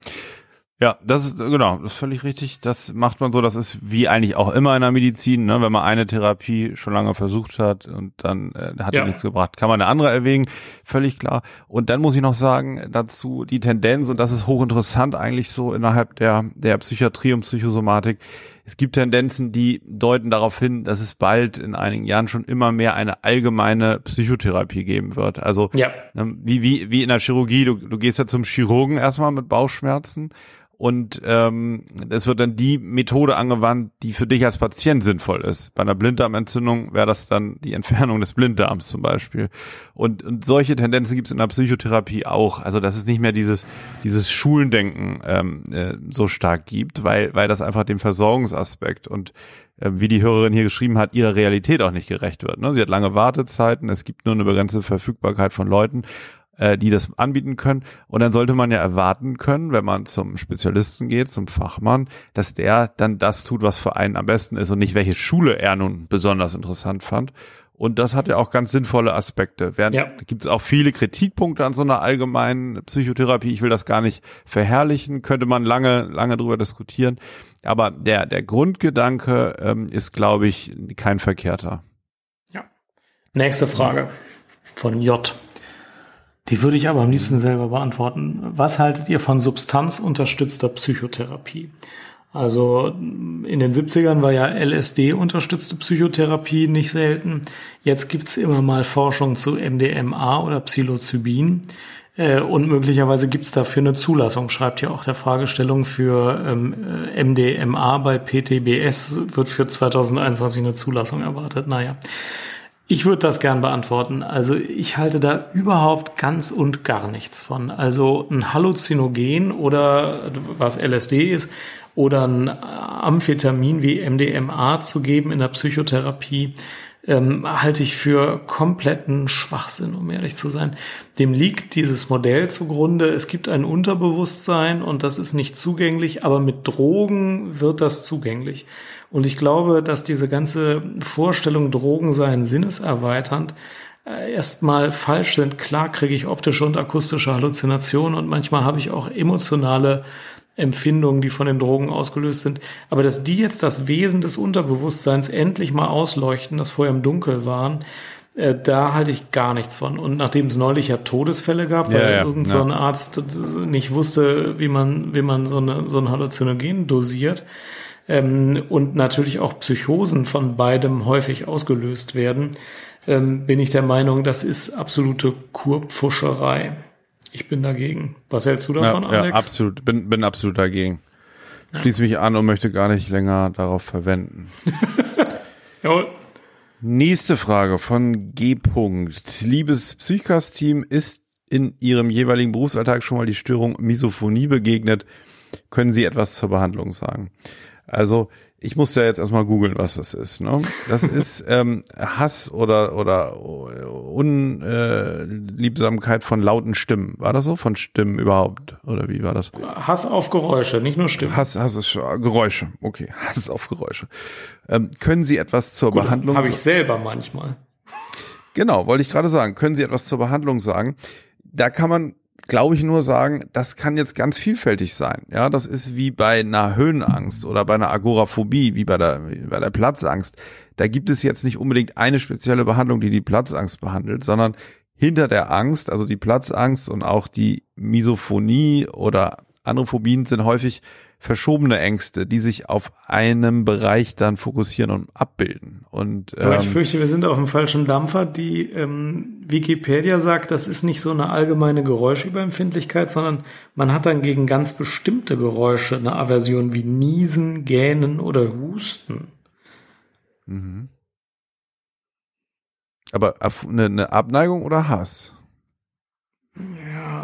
Ja, das ist genau, das ist völlig richtig. Das macht man so, das ist wie eigentlich auch immer in der Medizin, ne? wenn man eine Therapie schon lange versucht hat und dann äh, hat ja. nichts gebracht, kann man eine andere erwägen, völlig klar. Und dann muss ich noch sagen dazu die Tendenz und das ist hochinteressant eigentlich so innerhalb der der Psychiatrie und Psychosomatik. Es gibt Tendenzen, die deuten darauf hin, dass es bald in einigen Jahren schon immer mehr eine allgemeine Psychotherapie geben wird. Also ja. ähm, wie, wie, wie in der Chirurgie, du, du gehst ja zum Chirurgen erstmal mit Bauchschmerzen und ähm, es wird dann die Methode angewandt, die für dich als Patient sinnvoll ist. Bei einer Blinddarmentzündung wäre das dann die Entfernung des Blinddarms zum Beispiel. Und, und solche Tendenzen gibt es in der Psychotherapie auch. Also dass es nicht mehr dieses dieses Schulendenken ähm, äh, so stark gibt, weil weil das einfach dem Versorgungsaspekt und äh, wie die Hörerin hier geschrieben hat, ihrer Realität auch nicht gerecht wird. Ne? Sie hat lange Wartezeiten, es gibt nur eine begrenzte Verfügbarkeit von Leuten äh, die das anbieten können. Und dann sollte man ja erwarten können, wenn man zum Spezialisten geht, zum Fachmann, dass der dann das tut, was für einen am besten ist und nicht welche Schule er nun besonders interessant fand. Und das hat ja auch ganz sinnvolle Aspekte. Während ja. gibt es auch viele Kritikpunkte an so einer allgemeinen Psychotherapie. Ich will das gar nicht verherrlichen, könnte man lange, lange drüber diskutieren. Aber der, der Grundgedanke ähm, ist, glaube ich, kein verkehrter. Ja. Nächste Frage von J. Die würde ich aber am liebsten selber beantworten. Was haltet ihr von substanzunterstützter Psychotherapie? Also in den 70ern war ja LSD-unterstützte Psychotherapie nicht selten. Jetzt gibt's immer mal Forschung zu MDMA oder Psilocybin. Äh, und möglicherweise gibt's dafür eine Zulassung, schreibt ja auch der Fragestellung für ähm, MDMA bei PTBS wird für 2021 eine Zulassung erwartet. Naja. Ich würde das gern beantworten. Also ich halte da überhaupt ganz und gar nichts von. Also ein Halluzinogen oder was LSD ist oder ein Amphetamin wie MDMA zu geben in der Psychotherapie, ähm, halte ich für kompletten Schwachsinn, um ehrlich zu sein. Dem liegt dieses Modell zugrunde. Es gibt ein Unterbewusstsein und das ist nicht zugänglich, aber mit Drogen wird das zugänglich. Und ich glaube, dass diese ganze Vorstellung, Drogen seien sinneserweiternd, äh, erstmal falsch sind. Klar kriege ich optische und akustische Halluzinationen und manchmal habe ich auch emotionale Empfindungen, die von den Drogen ausgelöst sind. Aber dass die jetzt das Wesen des Unterbewusstseins endlich mal ausleuchten, das vorher im Dunkel waren, äh, da halte ich gar nichts von. Und nachdem es neulich ja Todesfälle gab, weil ja, ja, irgend so ein Arzt nicht wusste, wie man, wie man so, eine, so ein Halluzinogen dosiert, ähm, und natürlich auch Psychosen von beidem häufig ausgelöst werden, ähm, bin ich der Meinung, das ist absolute Kurpfuscherei. Ich bin dagegen. Was hältst du davon, ja, Alex? Ja, absolut. Bin, bin absolut dagegen. Schließe mich an und möchte gar nicht länger darauf verwenden. <laughs> Jawohl. Nächste Frage von G. Liebes Psychcast-Team, ist in Ihrem jeweiligen Berufsalltag schon mal die Störung Misophonie begegnet? Können Sie etwas zur Behandlung sagen? Also ich musste ja jetzt erstmal googeln, was das ist. Ne? Das <laughs> ist ähm, Hass oder oder Unliebsamkeit von lauten Stimmen. War das so? Von Stimmen überhaupt? Oder wie war das? Hass auf Geräusche, nicht nur Stimmen. Hass, Hass ist Geräusche. Okay, <laughs> Hass auf Geräusche. Ähm, können Sie etwas zur Gut, Behandlung? Habe ich selber manchmal. Genau, wollte ich gerade sagen. Können Sie etwas zur Behandlung sagen? Da kann man glaube ich, nur sagen, das kann jetzt ganz vielfältig sein. Ja, das ist wie bei einer Höhenangst oder bei einer Agoraphobie, wie bei der, bei der Platzangst. Da gibt es jetzt nicht unbedingt eine spezielle Behandlung, die die Platzangst behandelt, sondern hinter der Angst, also die Platzangst und auch die Misophonie oder andere Phobien sind häufig verschobene Ängste, die sich auf einem Bereich dann fokussieren und abbilden. Und, ähm, Aber ich ähm, fürchte, wir sind auf dem falschen Dampfer. Die ähm, Wikipedia sagt, das ist nicht so eine allgemeine Geräuschüberempfindlichkeit, sondern man hat dann gegen ganz bestimmte Geräusche eine Aversion wie Niesen, Gähnen oder Husten. Mhm. Aber eine, eine Abneigung oder Hass?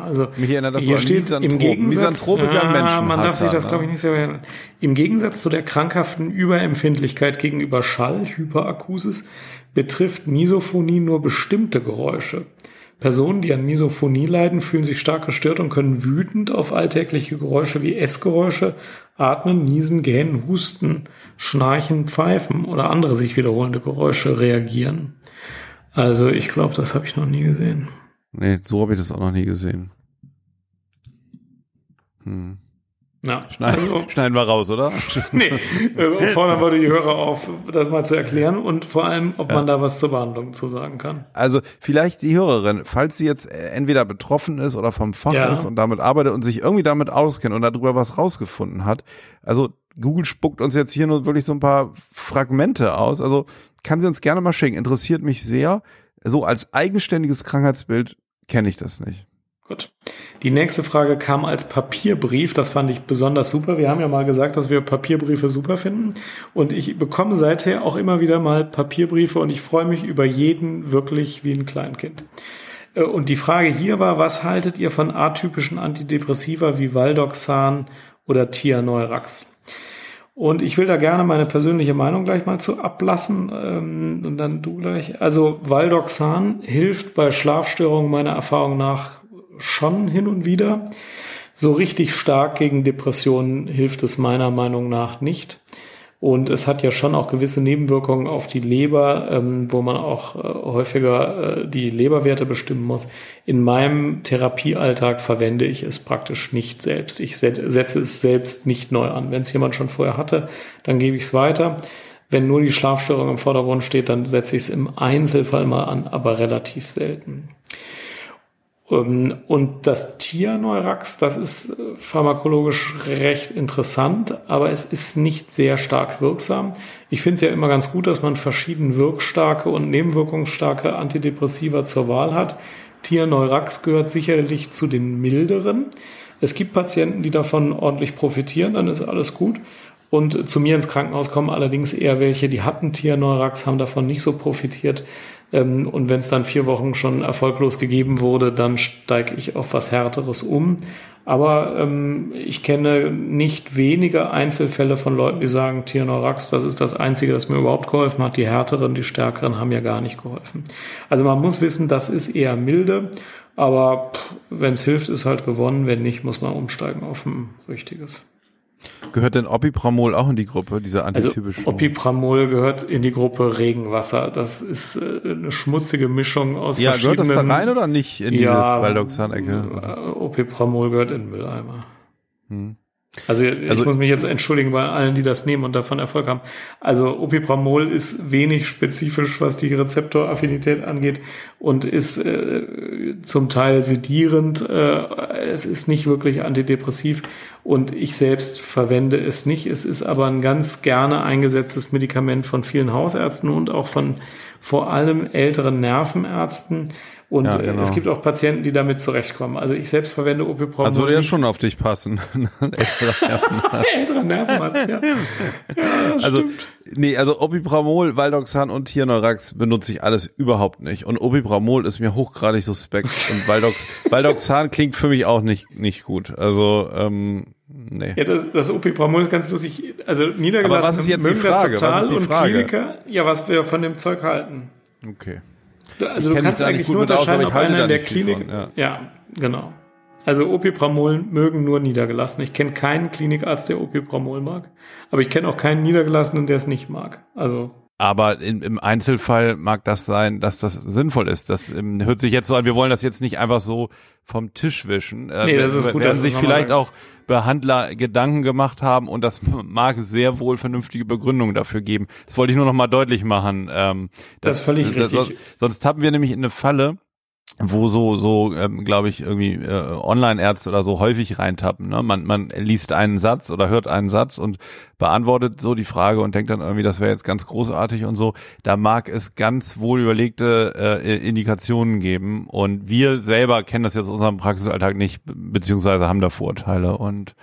Also Mich erinnert das hier so steht im Gegensatz, Misanthrop ist ja ein Menschen. Man darf sich das, glaube ich, nicht so erinnern. Im Gegensatz zu der krankhaften Überempfindlichkeit gegenüber Schall, Hyperakusis, betrifft Misophonie nur bestimmte Geräusche. Personen, die an Misophonie leiden, fühlen sich stark gestört und können wütend auf alltägliche Geräusche wie Essgeräusche, Atmen, Niesen, Gähnen, Husten, Schnarchen, Pfeifen oder andere sich wiederholende Geräusche reagieren. Also ich glaube, das habe ich noch nie gesehen. Nee, so habe ich das auch noch nie gesehen. Hm. Ja, schneiden, also, <laughs> schneiden wir raus, oder? <laughs> nee, äh, fordern wir die Hörer auf, das mal zu erklären und vor allem, ob ja. man da was zur Behandlung zu sagen kann. Also vielleicht die Hörerin, falls sie jetzt entweder betroffen ist oder vom Fach ja. ist und damit arbeitet und sich irgendwie damit auskennt und darüber was rausgefunden hat. Also Google spuckt uns jetzt hier nur wirklich so ein paar Fragmente aus. Also kann sie uns gerne mal schicken. Interessiert mich sehr so als eigenständiges Krankheitsbild kenne ich das nicht. Gut. Die nächste Frage kam als Papierbrief. Das fand ich besonders super. Wir haben ja mal gesagt, dass wir Papierbriefe super finden. Und ich bekomme seither auch immer wieder mal Papierbriefe und ich freue mich über jeden wirklich wie ein Kleinkind. Äh, und die Frage hier war, was haltet ihr von atypischen Antidepressiva wie Valdoxan oder Tianeurax? Und ich will da gerne meine persönliche Meinung gleich mal zu ablassen ähm, und dann du gleich. Also Valdoxan hilft bei Schlafstörungen meiner Erfahrung nach schon hin und wieder. So richtig stark gegen Depressionen hilft es meiner Meinung nach nicht. Und es hat ja schon auch gewisse Nebenwirkungen auf die Leber, ähm, wo man auch äh, häufiger äh, die Leberwerte bestimmen muss. In meinem Therapiealltag verwende ich es praktisch nicht selbst. Ich setze es selbst nicht neu an. Wenn es jemand schon vorher hatte, dann gebe ich es weiter. Wenn nur die Schlafstörung im Vordergrund steht, dann setze ich es im Einzelfall mal an, aber relativ selten. Ähm, und das Tierneurax, das ist äh, pharmakologisch recht interessant, aber es ist nicht sehr stark wirksam. Ich finde es ja immer ganz gut, dass man verschieden wirkstarke und nebenwirkungsstarke Antidepressiva zur Wahl hat. Tierneurax gehört sicherlich zu den milderen. Es gibt Patienten, die davon ordentlich profitieren, dann ist alles gut. Und zu mir ins Krankenhaus kommen allerdings eher welche, die hatten Tierneurax, haben davon nicht so profitiert. Ähm, und wenn es dann vier Wochen schon erfolglos gegeben wurde, dann steige ich auf was Härteres um. Aber ähm, ich kenne nicht wenige Einzelfälle von Leuten, die sagen, Tiernorax, das ist das Einzige, das mir überhaupt geholfen hat. Die härteren, die stärkeren haben ja gar nicht geholfen. Also man muss wissen, das ist eher milde. Aber wenn es hilft, ist halt gewonnen. Wenn nicht, muss man umsteigen auf ein richtiges. Gehört denn Opipramol auch in die Gruppe, dieser antitypische? Also Opipramol gehört in die Gruppe Regenwasser. Das ist äh, eine schmutzige Mischung aus ja, verschiedenen... Ja, gehört das da rein oder nicht in ja, dieses Valdoxan-Ecke? Äh, Opipramol gehört in Mülleimer. Hm. Also, ich also, muss mich jetzt entschuldigen bei allen, die das nehmen und davon Erfolg haben. Also Opipramol ist wenig spezifisch, was die Rezeptoraffinität angeht und ist äh, zum Teil sedierend. Äh, es ist nicht wirklich antidepressiv und ich selbst verwende es nicht. Es ist aber ein ganz gerne eingesetztes Medikament von vielen Hausärzten und auch von vor allem älteren Nervenärzten und ja, äh, genau. es gibt auch Patienten, die damit zurechtkommen. Also ich selbst verwende Opipramol. Also würde ja schon auf dich passen. <laughs> Älterer <laughs> Nervenarzt, ja. ja also, nee, also Opipramol, Valdoxan und Tierneurax benutze ich alles überhaupt nicht. Und Opipramol ist mir hochgradig suspekt. und Valdox, <laughs> Valdoxan klingt für mich auch nicht, nicht gut. Also, ähm, Nee. Ja, das, das Opipramol ist ganz lustig. Also niedergelassen Aber was ist jetzt die Frage? was ist die Frage? Kliniker, ja, was wir von dem Zeug halten. Okay. Also ich du kannst eigentlich nur unterscheiden, ob einer in der Klinik. Von, ja. ja, genau. Also Opipramol mögen nur niedergelassen. Ich kenne keinen Klinikarzt, der Opipramol mag. Aber ich kenne auch keinen Niedergelassenen, der es nicht mag. Also aber in, im Einzelfall mag das sein, dass das sinnvoll ist. Das ähm, hört sich jetzt so an, wir wollen das jetzt nicht einfach so vom Tisch wischen. Äh, nee, das ist gut. Werden sich vielleicht auch Behandler Gedanken gemacht haben und das <laughs> mag sehr wohl vernünftige Begründungen dafür geben. Das wollte ich nur noch mal deutlich machen. Ähm, das, das ist völlig das, richtig. Sonst tappen wir nämlich in eine Falle, wo so so ähm, glaube ich irgendwie äh, Online-Ärzte oder so häufig reintappen. Ne? Man man liest einen Satz oder hört einen Satz und beantwortet so die Frage und denkt dann irgendwie, das wäre jetzt ganz großartig und so. Da mag es ganz wohl überlegte äh, Indikationen geben und wir selber kennen das jetzt in unserem Praxisalltag nicht beziehungsweise haben da Vorurteile und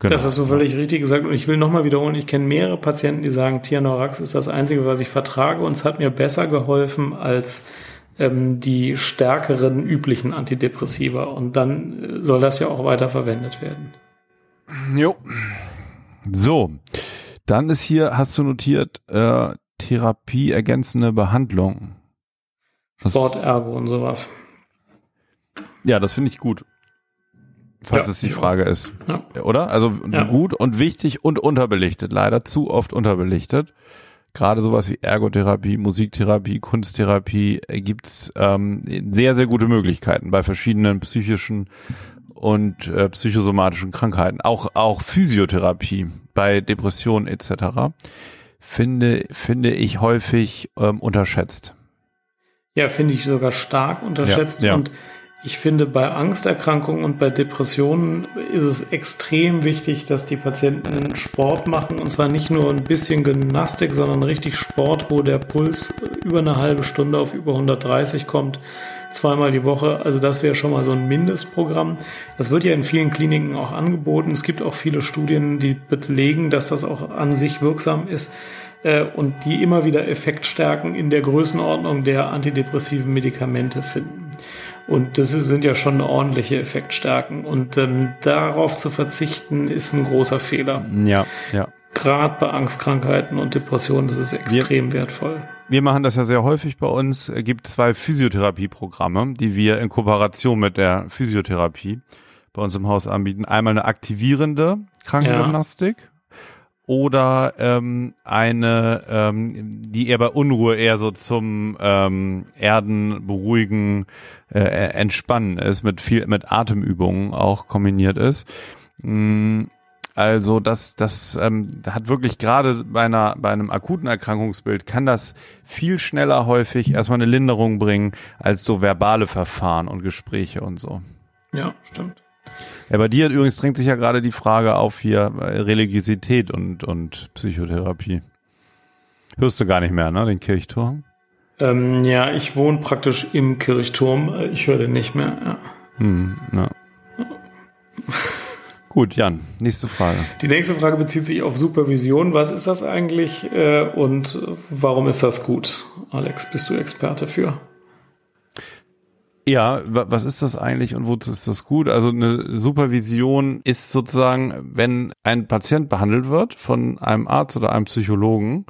Genau. Das hast du völlig richtig gesagt. Und ich will nochmal wiederholen, ich kenne mehrere Patienten, die sagen, Tianorax ist das Einzige, was ich vertrage und es hat mir besser geholfen als ähm, die stärkeren üblichen Antidepressiva. Und dann äh, soll das ja auch weiter verwendet werden. Jo. So, dann ist hier, hast du notiert, äh, Therapie ergänzende Behandlung. Sport, Ergo und sowas. Ja, das finde ich gut. Falls ja, es die Frage ist. Ja. Oder? Also ja. gut und wichtig und unterbelichtet. Leider zu oft unterbelichtet gerade sowas wie Ergotherapie, Musiktherapie, Kunsttherapie äh, gibt's ähm, sehr, sehr gute Möglichkeiten bei verschiedenen psychischen und äh, psychosomatischen Krankheiten. Auch, auch Physiotherapie bei Depressionen etc. finde, finde ich häufig ähm, unterschätzt. Ja, finde ich sogar stark unterschätzt ja, ja. und ich finde, bei Angsterkrankungen und bei Depressionen ist es extrem wichtig, dass die Patienten Sport machen. Und zwar nicht nur ein bisschen Gymnastik, sondern richtig Sport, wo der Puls über eine halbe Stunde auf über 130 kommt. zweimal die Woche. Also das wäre schon mal so ein Mindestprogramm. Das wird ja in vielen Kliniken auch angeboten. Es gibt auch viele Studien, die belegen, dass das auch an sich wirksam ist äh, und die immer wieder Effektstärken in der Größenordnung der antidepressiven Medikamente finden. Und das sind ja schon ordentliche Effektstärken. Und ähm, darauf zu verzichten, ist ein großer Fehler. Ja, ja. Gerade bei Angstkrankheiten und Depressionen ist es extrem wir, wertvoll. Wir machen das ja sehr häufig bei uns. Es gibt zwei Physiotherapieprogramme, die wir in Kooperation mit der Physiotherapie bei uns im Haus anbieten. Einmal eine aktivierende Krankengymnastik, ja oder ähm, eine, ähm, die eher bei Unruhe eher so zum ähm, Erden beruhigen, äh, entspannen ist, mit viel mit Atemübungen auch kombiniert ist. Mm, also das, das ähm, hat wirklich gerade bei einer bei einem akuten Erkrankungsbild kann das viel schneller häufig erstmal eine Linderung bringen als so verbale Verfahren und Gespräche und so. Ja, stimmt. Ja, bei dir übrigens drängt sich ja gerade die Frage auf hier äh, Religiosität und, und Psychotherapie. Hörst du gar nicht mehr, ne, den Kirchturm? Ähm, ja, ich wohne praktisch im Kirchturm. Ich höre den nicht mehr, ja. Hm, ja. <laughs> Gut, Jan, nächste Frage. Die nächste Frage bezieht sich auf Supervision. Was ist das eigentlich äh, und warum ist das gut? Alex, bist du Experte für? Ja, was ist das eigentlich und wozu ist das gut? Also eine Supervision ist sozusagen, wenn ein Patient behandelt wird von einem Arzt oder einem Psychologen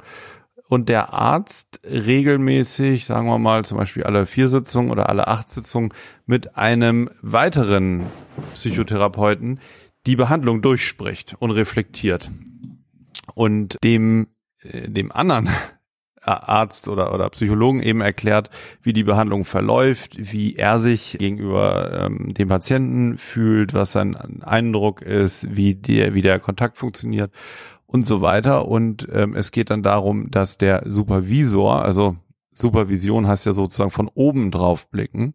und der Arzt regelmäßig, sagen wir mal zum Beispiel alle vier Sitzungen oder alle acht Sitzungen mit einem weiteren Psychotherapeuten die Behandlung durchspricht und reflektiert und dem äh, dem anderen Arzt oder, oder Psychologen eben erklärt, wie die Behandlung verläuft, wie er sich gegenüber ähm, dem Patienten fühlt, was sein Eindruck ist, wie der, wie der Kontakt funktioniert und so weiter. Und ähm, es geht dann darum, dass der Supervisor, also Supervision heißt ja sozusagen von oben drauf blicken,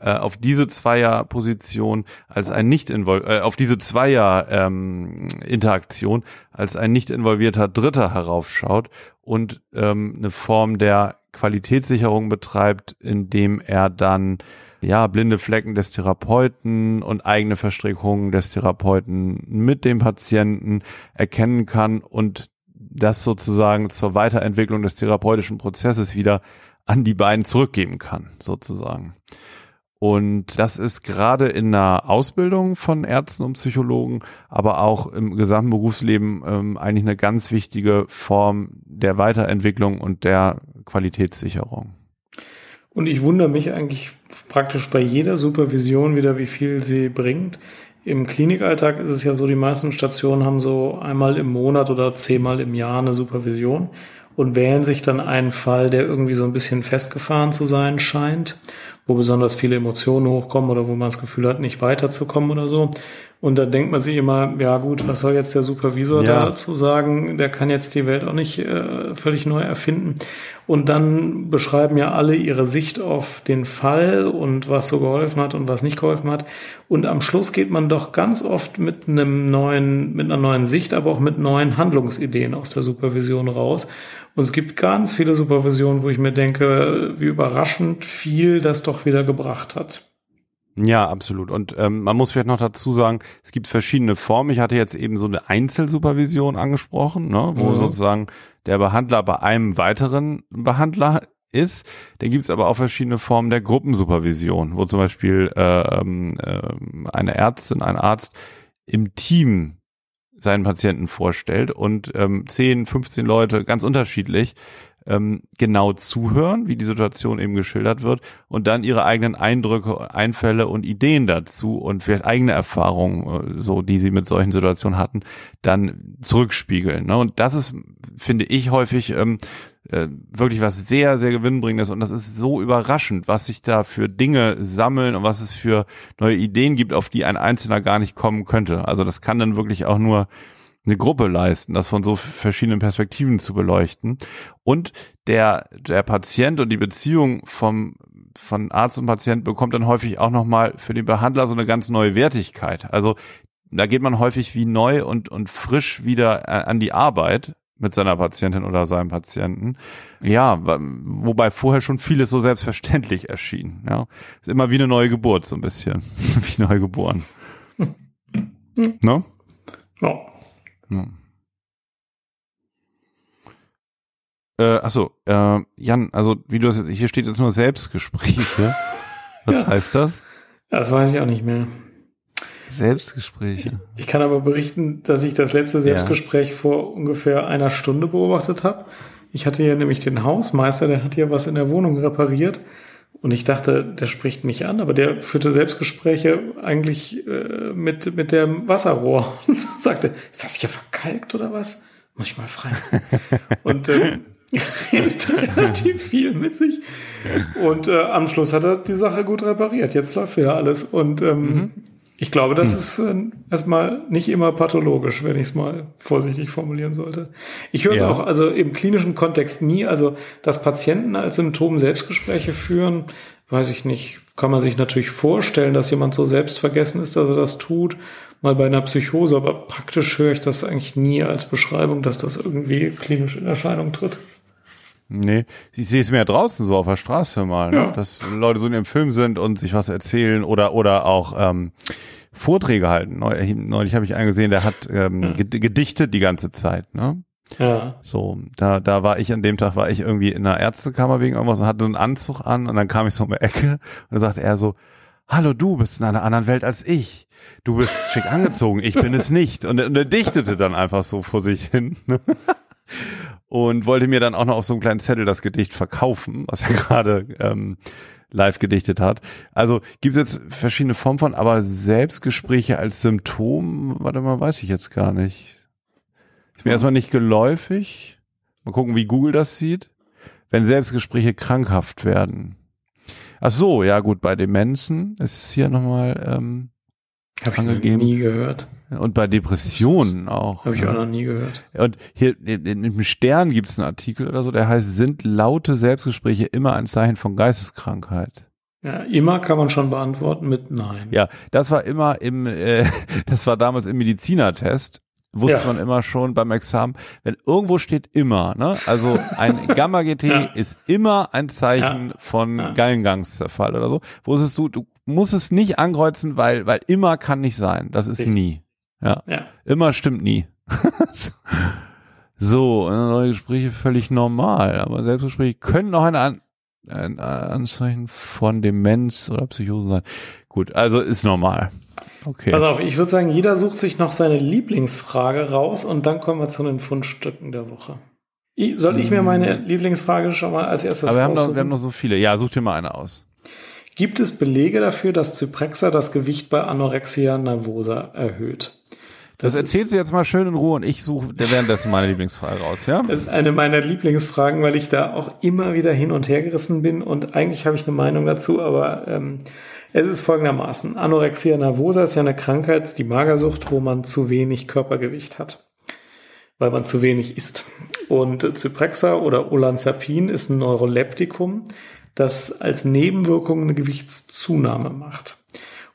äh, auf diese Zweierposition als ein nicht invol äh, auf diese Zweier ähm, Interaktion als ein nicht involvierter Dritter heraufschaut und ähm, eine Form der Qualitätssicherung betreibt, indem er dann ja blinde Flecken des Therapeuten und eigene Verstrickungen des Therapeuten mit dem Patienten erkennen kann und das sozusagen zur Weiterentwicklung des therapeutischen Prozesses wieder an die beiden zurückgeben kann, sozusagen. Und das ist gerade in der Ausbildung von Ärzten und Psychologen, aber auch im gesamten Berufsleben ähm, eigentlich eine ganz wichtige Form der Weiterentwicklung und der Qualitätssicherung. Und ich wundere mich eigentlich praktisch bei jeder Supervision wieder, wie viel sie bringt. Im Klinikalltag ist es ja so, die meisten Stationen haben so einmal im Monat oder zehnmal im Jahr eine Supervision und wählen sich dann einen Fall, der irgendwie so ein bisschen festgefahren zu sein scheint wo besonders viele Emotionen hochkommen oder wo man das Gefühl hat, nicht weiterzukommen oder so. Und da denkt man sich immer, ja gut, was soll jetzt der Supervisor ja. dazu sagen? Der kann jetzt die Welt auch nicht äh, völlig neu erfinden. Und dann beschreiben ja alle ihre Sicht auf den Fall und was so geholfen hat und was nicht geholfen hat. Und am Schluss geht man doch ganz oft mit einem neuen, mit einer neuen Sicht, aber auch mit neuen Handlungsideen aus der Supervision raus. Und es gibt ganz viele Supervisionen, wo ich mir denke, wie überraschend viel das doch wieder gebracht hat. Ja, absolut. Und ähm, man muss vielleicht noch dazu sagen, es gibt verschiedene Formen. Ich hatte jetzt eben so eine Einzelsupervision angesprochen, ne, wo mhm. sozusagen der Behandler bei einem weiteren Behandler ist. Dann gibt es aber auch verschiedene Formen der Gruppensupervision, wo zum Beispiel äh, äh, eine Ärztin, ein Arzt im Team seinen Patienten vorstellt und ähm, 10, 15 Leute, ganz unterschiedlich, ähm, genau zuhören, wie die Situation eben geschildert wird und dann ihre eigenen Eindrücke, Einfälle und Ideen dazu und vielleicht eigene Erfahrungen, äh, so die sie mit solchen Situationen hatten, dann zurückspiegeln. Ne? Und das ist, finde ich, häufig ähm, äh, wirklich was sehr, sehr gewinnbringendes und das ist so überraschend, was sich da für Dinge sammeln und was es für neue Ideen gibt, auf die ein Einzelner gar nicht kommen könnte. Also das kann dann wirklich auch nur eine Gruppe leisten, das von so verschiedenen Perspektiven zu beleuchten. Und der, der Patient und die Beziehung vom, von Arzt und Patient bekommt dann häufig auch nochmal für den Behandler so eine ganz neue Wertigkeit. Also da geht man häufig wie neu und, und frisch wieder an die Arbeit, mit seiner Patientin oder seinem Patienten. Ja, wobei vorher schon vieles so selbstverständlich erschien. Ja, ist immer wie eine neue Geburt so ein bisschen, <laughs> wie neu geboren. Hm. Ne? Ja. ja. Äh, achso, äh, Jan, also wie du das, hier steht jetzt nur Selbstgespräche. <laughs> Was ja. heißt das? Das weiß ich auch nicht mehr. Selbstgespräche. Ich kann aber berichten, dass ich das letzte Selbstgespräch ja. vor ungefähr einer Stunde beobachtet habe. Ich hatte ja nämlich den Hausmeister, der hat ja was in der Wohnung repariert. Und ich dachte, der spricht mich an, aber der führte Selbstgespräche eigentlich äh, mit, mit dem Wasserrohr <laughs> und sagte, ist das hier verkalkt oder was? Muss ich mal frei. und ähm, <laughs> redet relativ viel mit sich. Und äh, am Schluss hat er die Sache gut repariert. Jetzt läuft wieder alles. Und ähm, mhm. Ich glaube, das hm. ist äh, erstmal nicht immer pathologisch, wenn ich es mal vorsichtig formulieren sollte. Ich höre es ja. auch, also im klinischen Kontext nie, also dass Patienten als Symptom Selbstgespräche führen, weiß ich nicht. Kann man sich natürlich vorstellen, dass jemand so selbstvergessen ist, dass er das tut mal bei einer Psychose, aber praktisch höre ich das eigentlich nie als Beschreibung, dass das irgendwie klinisch in Erscheinung tritt. Nee, ich sehe es mehr draußen so auf der Straße mal, ne? ja. dass Leute so in ihrem Film sind und sich was erzählen oder oder auch ähm, Vorträge halten. Neulich habe ich einen gesehen, der hat ähm, <clears throat> ja. gedichtet die ganze Zeit. Ne? Ja. So, da, da war ich an dem Tag, war ich irgendwie in einer Ärztekammer wegen irgendwas und hatte einen Anzug an und dann kam ich so um die Ecke und dann sagte er so, hallo, du bist in einer anderen Welt als ich. Du bist schick angezogen, ich bin es nicht. Und, und er dichtete dann einfach so vor sich hin. Ne? Und wollte mir dann auch noch auf so einem kleinen Zettel das Gedicht verkaufen, was er <laughs> gerade ähm, live gedichtet hat. Also gibt es jetzt verschiedene Formen von, aber Selbstgespräche als Symptom, warte mal, weiß ich jetzt gar nicht. Ist mir erstmal nicht geläufig. Mal gucken, wie Google das sieht. Wenn Selbstgespräche krankhaft werden. Ach so, ja gut, bei Demenzen ist es hier nochmal ähm, Hab angegeben. Ich nie gehört. Und bei Depressionen auch. Habe ich auch noch nie gehört. Und hier im Stern gibt es einen Artikel oder so, der heißt, sind laute Selbstgespräche immer ein Zeichen von Geisteskrankheit? Ja, immer kann man schon beantworten mit Nein. Ja, das war immer im, äh, <laughs> das war damals im Medizinertest wusste ja. man immer schon beim Examen, wenn irgendwo steht immer, ne? Also ein <laughs> Gamma-GT ja. ist immer ein Zeichen ja. von Gallengangszerfall oder so. Wusstest du, du musst es nicht ankreuzen, weil, weil immer kann nicht sein. Das ist Richtig. nie. Ja. ja. Immer stimmt nie. <laughs> so, neue Gespräche völlig normal, aber Selbstgespräche können auch eine An ein Anzeichen von Demenz oder Psychose sein. Gut, also ist normal. Okay. Pass auf, ich würde sagen, jeder sucht sich noch seine Lieblingsfrage raus und dann kommen wir zu den Fundstücken der Woche. Soll ich mir meine hm. Lieblingsfrage schon mal als erstes Aber wir haben, noch, wir haben noch so viele. Ja, such dir mal eine aus. Gibt es Belege dafür, dass Zyprexa das Gewicht bei Anorexia nervosa erhöht? Das, das erzählt sie jetzt mal schön in Ruhe und ich suche währenddessen meine Lieblingsfrage raus, ja? Das ist eine meiner Lieblingsfragen, weil ich da auch immer wieder hin und her gerissen bin und eigentlich habe ich eine Meinung dazu, aber ähm, es ist folgendermaßen. Anorexia nervosa ist ja eine Krankheit, die Magersucht, wo man zu wenig Körpergewicht hat, weil man zu wenig isst. Und Zyprexa oder Olanzapin ist ein Neuroleptikum, das als Nebenwirkung eine Gewichtszunahme macht.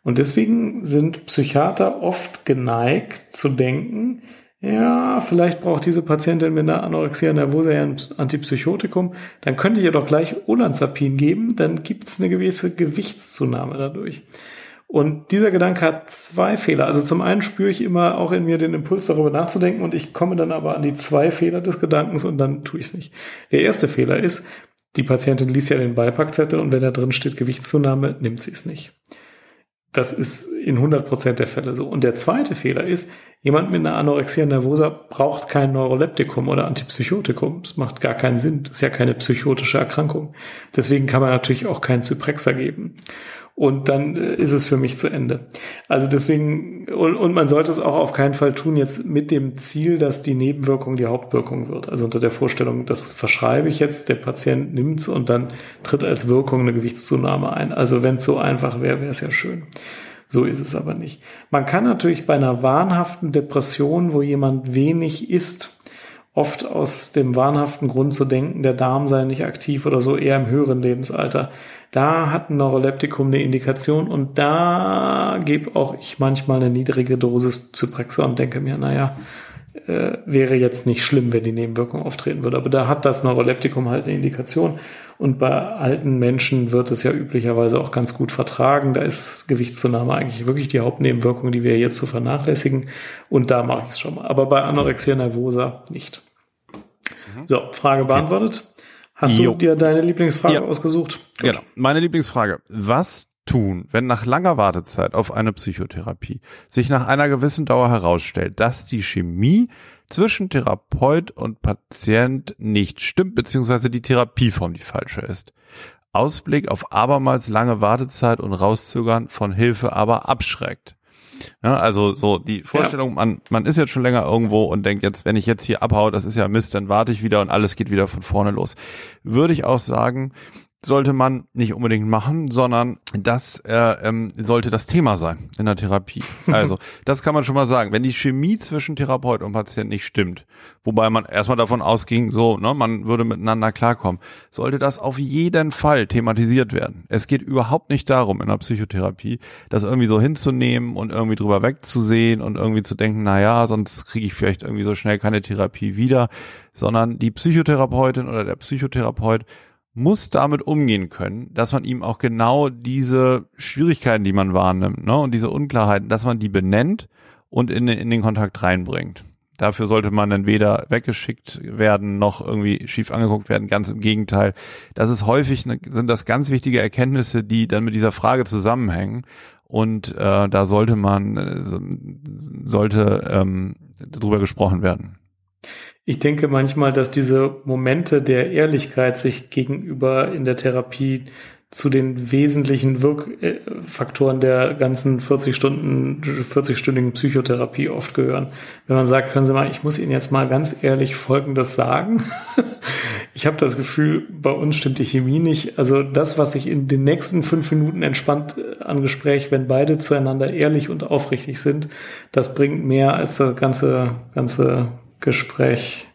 Und deswegen sind Psychiater oft geneigt zu denken, ja, vielleicht braucht diese Patientin mit einer Anorexia nervosa ja ein Antipsychotikum, dann könnte ich ihr doch gleich Olanzapin geben, dann gibt es eine gewisse Gewichtszunahme dadurch. Und dieser Gedanke hat zwei Fehler. Also zum einen spüre ich immer auch in mir den Impuls, darüber nachzudenken und ich komme dann aber an die zwei Fehler des Gedankens und dann tue ich es nicht. Der erste Fehler ist, die Patientin liest ja den Beipackzettel und wenn da drin steht Gewichtszunahme, nimmt sie es nicht. Das ist in 100% der Fälle so. Und der zweite Fehler ist, jemand mit einer Anorexia nervosa braucht kein Neuroleptikum oder Antipsychotikum. Das macht gar keinen Sinn. Das ist ja keine psychotische Erkrankung. Deswegen kann man natürlich auch keinen Zyprexa geben und dann äh, ist es für mich zu Ende. Also deswegen, und, und man sollte es auch auf keinen Fall tun jetzt mit dem Ziel, dass die Nebenwirkung die Hauptwirkung wird. Also unter der Vorstellung, das verschreibe ich jetzt, der Patient nimmt's und dann tritt als Wirkung eine Gewichtszunahme ein. Also wenn es so einfach wäre, wäre es ja schön. So ist es aber nicht. Man kann natürlich bei einer wahnhaften Depression, wo jemand wenig isst, oft aus dem wahnhaften Grund zu denken, der Darm sei nicht aktiv oder so, eher im höheren Lebensalter. Da hat ein Neuroleptikum eine Indikation und da gebe auch ich manchmal eine niedrige Dosis Zyprexa und denke mir, naja, äh, wäre jetzt nicht schlimm, wenn die Nebenwirkung auftreten würde. Aber da hat das Neuroleptikum halt eine Indikation. Und bei alten Menschen wird es ja üblicherweise auch ganz gut vertragen. Da ist Gewichtszunahme eigentlich wirklich die Hauptnebenwirkung, die wir jetzt zu vernachlässigen. Und da mache ich es schon mal. Aber bei Anorexia nervosa nicht. Mhm. So, Frage beantwortet. Hast jo. du dir deine Lieblingsfrage ja. ausgesucht? Gut. Genau. Meine Lieblingsfrage. Was tun, wenn nach langer Wartezeit auf eine Psychotherapie sich nach einer gewissen Dauer herausstellt, dass die Chemie zwischen Therapeut und Patient nicht stimmt, beziehungsweise die Therapieform die falsche ist. Ausblick auf abermals lange Wartezeit und Rauszögern von Hilfe aber abschreckt. Ja, also so die Vorstellung, ja. man, man ist jetzt schon länger irgendwo und denkt jetzt, wenn ich jetzt hier abhaue, das ist ja Mist, dann warte ich wieder und alles geht wieder von vorne los. Würde ich auch sagen, sollte man nicht unbedingt machen, sondern das äh, ähm, sollte das Thema sein in der Therapie. <laughs> Also, das kann man schon mal sagen. Wenn die Chemie zwischen Therapeut und Patient nicht stimmt, wobei man erstmal davon ausging, so, ne, man würde miteinander klarkommen, sollte das auf jeden Fall thematisiert werden. Es geht überhaupt nicht darum, in der Psychotherapie, das irgendwie so hinzunehmen und irgendwie drüber wegzusehen und irgendwie zu denken, na ja, sonst kriege ich vielleicht irgendwie so schnell keine Therapie wieder, sondern die Psychotherapeutin oder der Psychotherapeut muss damit umgehen können, dass man ihm auch genau diese Schwierigkeiten, die man wahrnimmt, ne, und diese Unklarheiten, dass man die benennt und in, in den Kontakt reinbringt. Dafür sollte man dann weder weggeschickt werden noch irgendwie schief angeguckt werden. Ganz im Gegenteil. Das ist häufig, ne, sind das ganz wichtige Erkenntnisse, die dann mit dieser Frage zusammenhängen. Und äh, da sollte man, äh, sollte ähm, drüber gesprochen werden. Ich denke manchmal, dass diese Momente der Ehrlichkeit sich gegenüber in der Therapie zu den wesentlichen Wirkfaktoren der ganzen 40 Stunden, 40-stündigen Psychotherapie oft gehören. Wenn man sagt, können Sie mal, ich muss Ihnen jetzt mal ganz ehrlich Folgendes sagen. <laughs> Ich habe das Gefühl, bei uns stimmt die Chemie nicht. Also das, was sich in den nächsten fünf Minuten entspannt äh, an Gespräch, wenn beide zueinander ehrlich und aufrichtig sind, das bringt mehr als das ganze, ganze Gespräch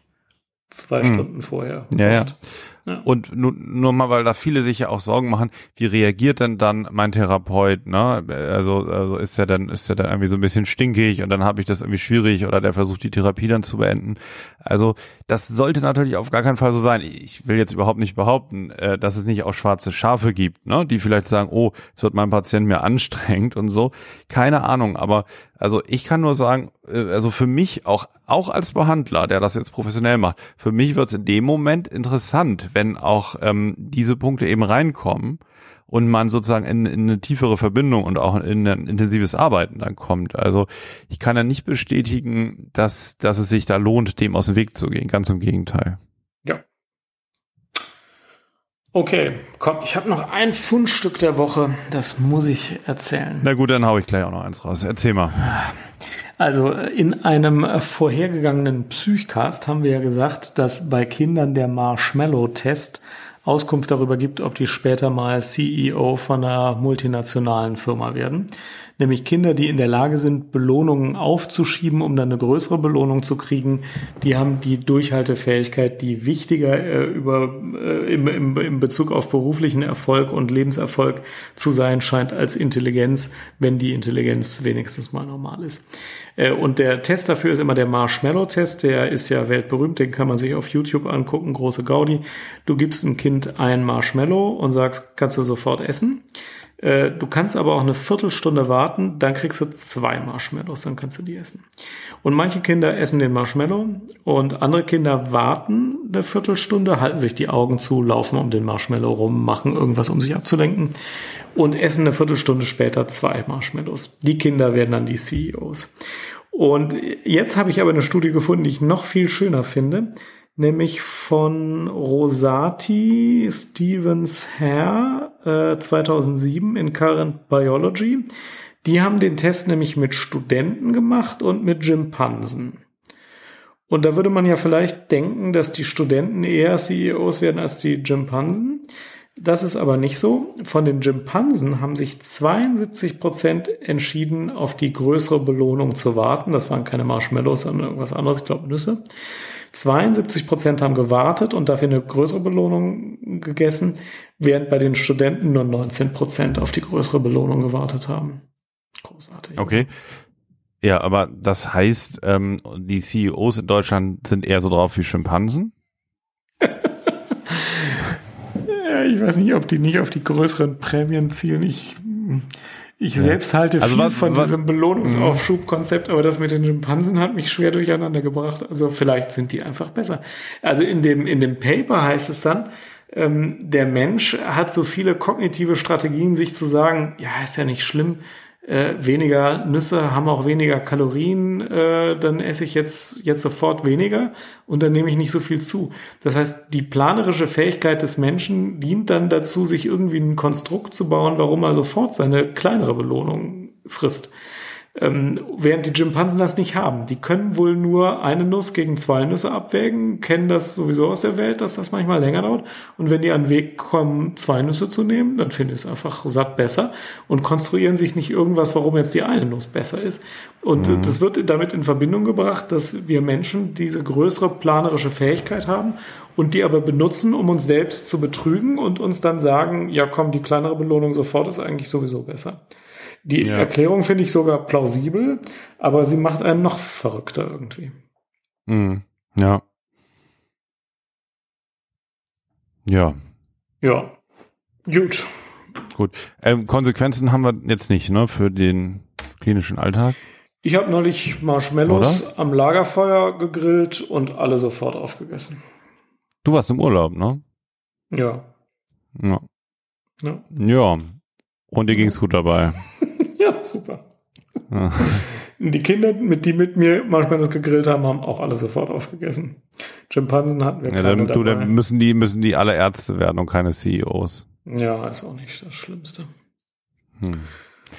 zwei hm. Stunden vorher. Ja, oft. ja. Ja. Und nur, nur mal, weil da viele sich ja auch Sorgen machen, wie reagiert denn dann mein Therapeut, ne? Also, also ist er dann, ist er dann irgendwie so ein bisschen stinkig und dann habe ich das irgendwie schwierig oder der versucht die Therapie dann zu beenden. Also, das sollte natürlich auf gar keinen Fall so sein. Ich will jetzt überhaupt nicht behaupten, äh, dass es nicht auch schwarze Schafe gibt, ne? Die vielleicht sagen, oh, es wird mein Patient mir <laughs> anstrengend und so. Keine Ahnung, aber also ich kann nur sagen, äh, also für mich auch, auch als Behandler, der das jetzt professionell macht, für mich wird es in dem Moment interessant, wenn auch ähm, diese Punkte eben reinkommen und man sozusagen in, in eine tiefere Verbindung und auch in ein intensives Arbeiten dann kommt. Also ich kann ja nicht bestätigen, dass, dass es sich da lohnt, dem aus dem Weg zu gehen. Ganz im Gegenteil. Okay, komm, ich habe noch ein Fundstück der Woche, das muss ich erzählen. Na gut, dann hau ich gleich auch noch eins raus. Erzähl mal. Also in einem vorhergegangenen Psychcast haben wir ja gesagt, dass bei Kindern der Marshmallow-Test Auskunft darüber gibt, ob die später mal CEO von einer multinationalen Firma werden nämlich Kinder, die in der Lage sind, Belohnungen aufzuschieben, um dann eine größere Belohnung zu kriegen, die haben die Durchhaltefähigkeit, die wichtiger äh, über, äh, im, im, im Bezug auf beruflichen Erfolg und Lebenserfolg zu sein scheint als Intelligenz, wenn die Intelligenz wenigstens mal normal ist. Äh, und der Test dafür ist immer der Marshmallow-Test, der ist ja weltberühmt, den kann man sich auf YouTube angucken, große Gaudi. Du gibst einem Kind ein Marshmallow und sagst, kannst du sofort essen. Äh, du kannst aber auch eine Viertelstunde warten, dann kriegst du zwei Marshmallows, dann kannst du die essen. Und manche Kinder essen den Marshmallow und andere Kinder warten eine Viertelstunde, halten sich die Augen zu, laufen um den Marshmallow rum, machen irgendwas, um sich abzulenken und essen eine Viertelstunde später zwei Marshmallows. Die Kinder werden dann die CEOs. Und jetzt habe ich aber eine Studie gefunden, die ich noch viel schöner finde nämlich von Rosati Stevens Herr äh, 2007 in Current Biology. Die haben den Test nämlich mit Studenten gemacht und mit Schimpansen. Und da würde man ja vielleicht denken, dass die Studenten eher CEOs werden als die Schimpansen. Das ist aber nicht so. Von den Schimpansen haben sich 72 Prozent entschieden, auf die größere Belohnung zu warten. Das waren keine Marshmallows, sondern irgendwas anderes, ich glaube Nüsse. 72 Prozent haben gewartet und dafür eine größere Belohnung gegessen, während bei den Studenten nur 19 Prozent auf die größere Belohnung gewartet haben. Großartig. Okay. Ja, aber das heißt, ähm, die CEOs in Deutschland sind eher so drauf wie Schimpansen? <laughs> ja, ich weiß nicht, ob die nicht auf die größeren Prämien zielen. Ich, ich ja. selbst halte also viel was, von was, diesem Belohnungsaufschubkonzept, aber das mit den Schimpansen hat mich schwer durcheinander gebracht. Also vielleicht sind die einfach besser. Also in dem, in dem Paper heißt es dann, ähm, der Mensch hat so viele kognitive Strategien, sich zu sagen, ja, ist ja nicht schlimm, äh, weniger Nüsse haben auch weniger Kalorien, äh, dann esse ich jetzt, jetzt sofort weniger und dann nehme ich nicht so viel zu. Das heißt, die planerische Fähigkeit des Menschen dient dann dazu, sich irgendwie ein Konstrukt zu bauen, warum er sofort seine kleinere Belohnung frisst. Ähm, während die Schimpansen das nicht haben. Die können wohl nur eine Nuss gegen zwei Nüsse abwägen, kennen das sowieso aus der Welt, dass das manchmal länger dauert. Und wenn die an den Weg kommen, zwei Nüsse zu nehmen, dann finden sie es einfach satt besser und konstruieren sich nicht irgendwas, warum jetzt die eine Nuss besser ist. Und mhm. das wird damit in Verbindung gebracht, dass wir Menschen diese größere planerische Fähigkeit haben und die aber benutzen, um uns selbst zu betrügen und uns dann sagen, ja komm, die kleinere Belohnung sofort ist eigentlich sowieso besser. Die ja. Erklärung finde ich sogar plausibel, aber sie macht einen noch verrückter irgendwie. Mhm. Ja. Ja. Ja. Gut. Gut. Ähm, Konsequenzen haben wir jetzt nicht, ne, für den klinischen Alltag. Ich habe neulich Marshmallows Oder? am Lagerfeuer gegrillt und alle sofort aufgegessen. Du warst im Urlaub, ne? Ja. Ja. Ja. ja. Und dir ging's gut dabei. Ja, super. Ja. <laughs> Die Kinder, mit die mit mir manchmal das gegrillt haben, haben auch alle sofort aufgegessen. Schimpansen hatten wir ja, keine dann, dabei. Du, dann müssen die, müssen die alle Ärzte werden und keine CEOs. Ja, ist auch nicht das Schlimmste. Hm.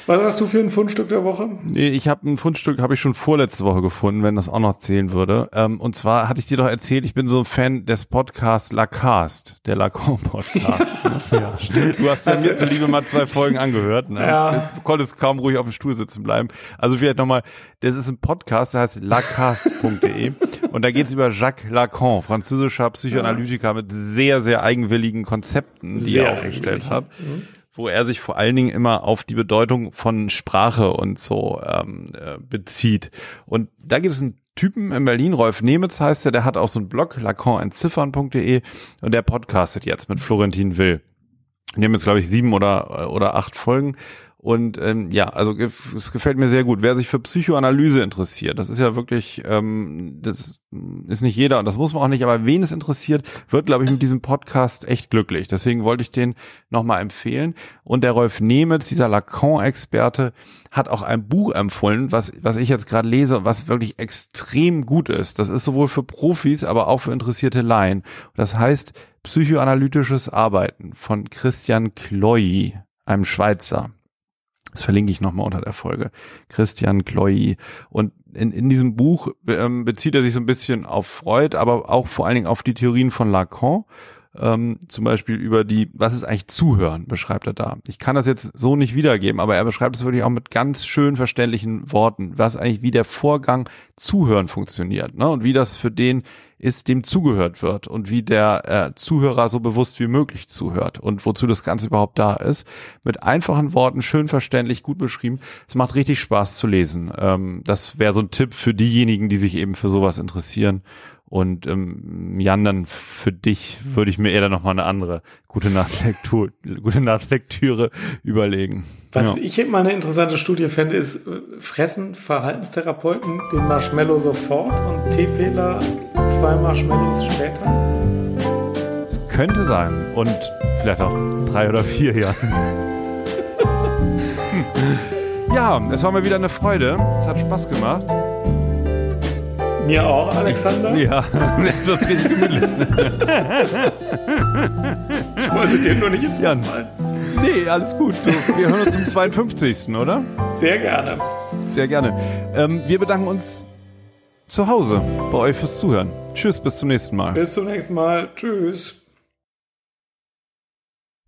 Was hast du für ein Fundstück der Woche? Ich habe ein Fundstück, habe ich schon vorletzte Woche gefunden, wenn das auch noch zählen würde. Ähm, und zwar hatte ich dir doch erzählt, ich bin so ein Fan des Podcasts Lacast, der Lacan-Podcast. Ja, <laughs> ne? ja, stimmt. Du hast ja also, mir zuliebe mal zwei Folgen angehört. Ne? Ja. Du konntest kaum ruhig auf dem Stuhl sitzen bleiben. Also vielleicht nochmal, das ist ein Podcast, der heißt lacast.de und da geht's über Jacques Lacan, französischer Psychoanalytiker ja. mit sehr, sehr eigenwilligen Konzepten, die sehr er aufgestellt hat. Mhm wo er sich vor allen Dingen immer auf die Bedeutung von Sprache und so ähm, äh, bezieht. Und da gibt es einen Typen in Berlin, Rolf Nemitz heißt er, der hat auch so einen Blog, lacanentziffern.de und der podcastet jetzt mit Florentin Will. Die haben jetzt, glaube ich, sieben oder, oder acht Folgen und ähm, ja, also es gefällt mir sehr gut. Wer sich für Psychoanalyse interessiert, das ist ja wirklich, ähm, das ist nicht jeder und das muss man auch nicht, aber wen es interessiert, wird, glaube ich, mit diesem Podcast echt glücklich. Deswegen wollte ich den nochmal empfehlen. Und der Rolf Nemetz, dieser Lacan-Experte, hat auch ein Buch empfohlen, was, was ich jetzt gerade lese, was wirklich extrem gut ist. Das ist sowohl für Profis, aber auch für interessierte Laien. Das heißt Psychoanalytisches Arbeiten von Christian Kloy, einem Schweizer. Das verlinke ich nochmal unter der Folge. Christian Kloy. Und in, in diesem Buch ähm, bezieht er sich so ein bisschen auf Freud, aber auch vor allen Dingen auf die Theorien von Lacan. Ähm, zum Beispiel über die, was ist eigentlich Zuhören, beschreibt er da. Ich kann das jetzt so nicht wiedergeben, aber er beschreibt es wirklich auch mit ganz schön verständlichen Worten, was eigentlich wie der Vorgang Zuhören funktioniert, ne? Und wie das für den ist, dem zugehört wird und wie der äh, Zuhörer so bewusst wie möglich zuhört und wozu das Ganze überhaupt da ist. Mit einfachen Worten, schön verständlich, gut beschrieben. Es macht richtig Spaß zu lesen. Ähm, das wäre so ein Tipp für diejenigen, die sich eben für sowas interessieren. Und ähm, Jan, dann für dich würde ich mir eher dann nochmal eine andere gute Nachtlektur, <laughs> gute Nachtlektüre überlegen. Was ja. ich immer eine interessante Studie fände, ist, äh, fressen Verhaltenstherapeuten den Marshmallow sofort und Teepläler zwei Marshmallows später? Es könnte sein. Und vielleicht auch drei oder vier Jahre. <laughs> ja, es war mal wieder eine Freude. Es hat Spaß gemacht. Mir auch, Alexander. Ja, <laughs> jetzt wird es richtig gemütlich. ich wollte dir nur nicht ins Wort fallen. Nee, alles gut. Wir hören uns zum 52. oder? Sehr gerne. Sehr gerne. Ähm, wir bedanken uns zu Hause bei euch fürs Zuhören. Tschüss, bis zum nächsten Mal. Bis zum nächsten Mal. Tschüss.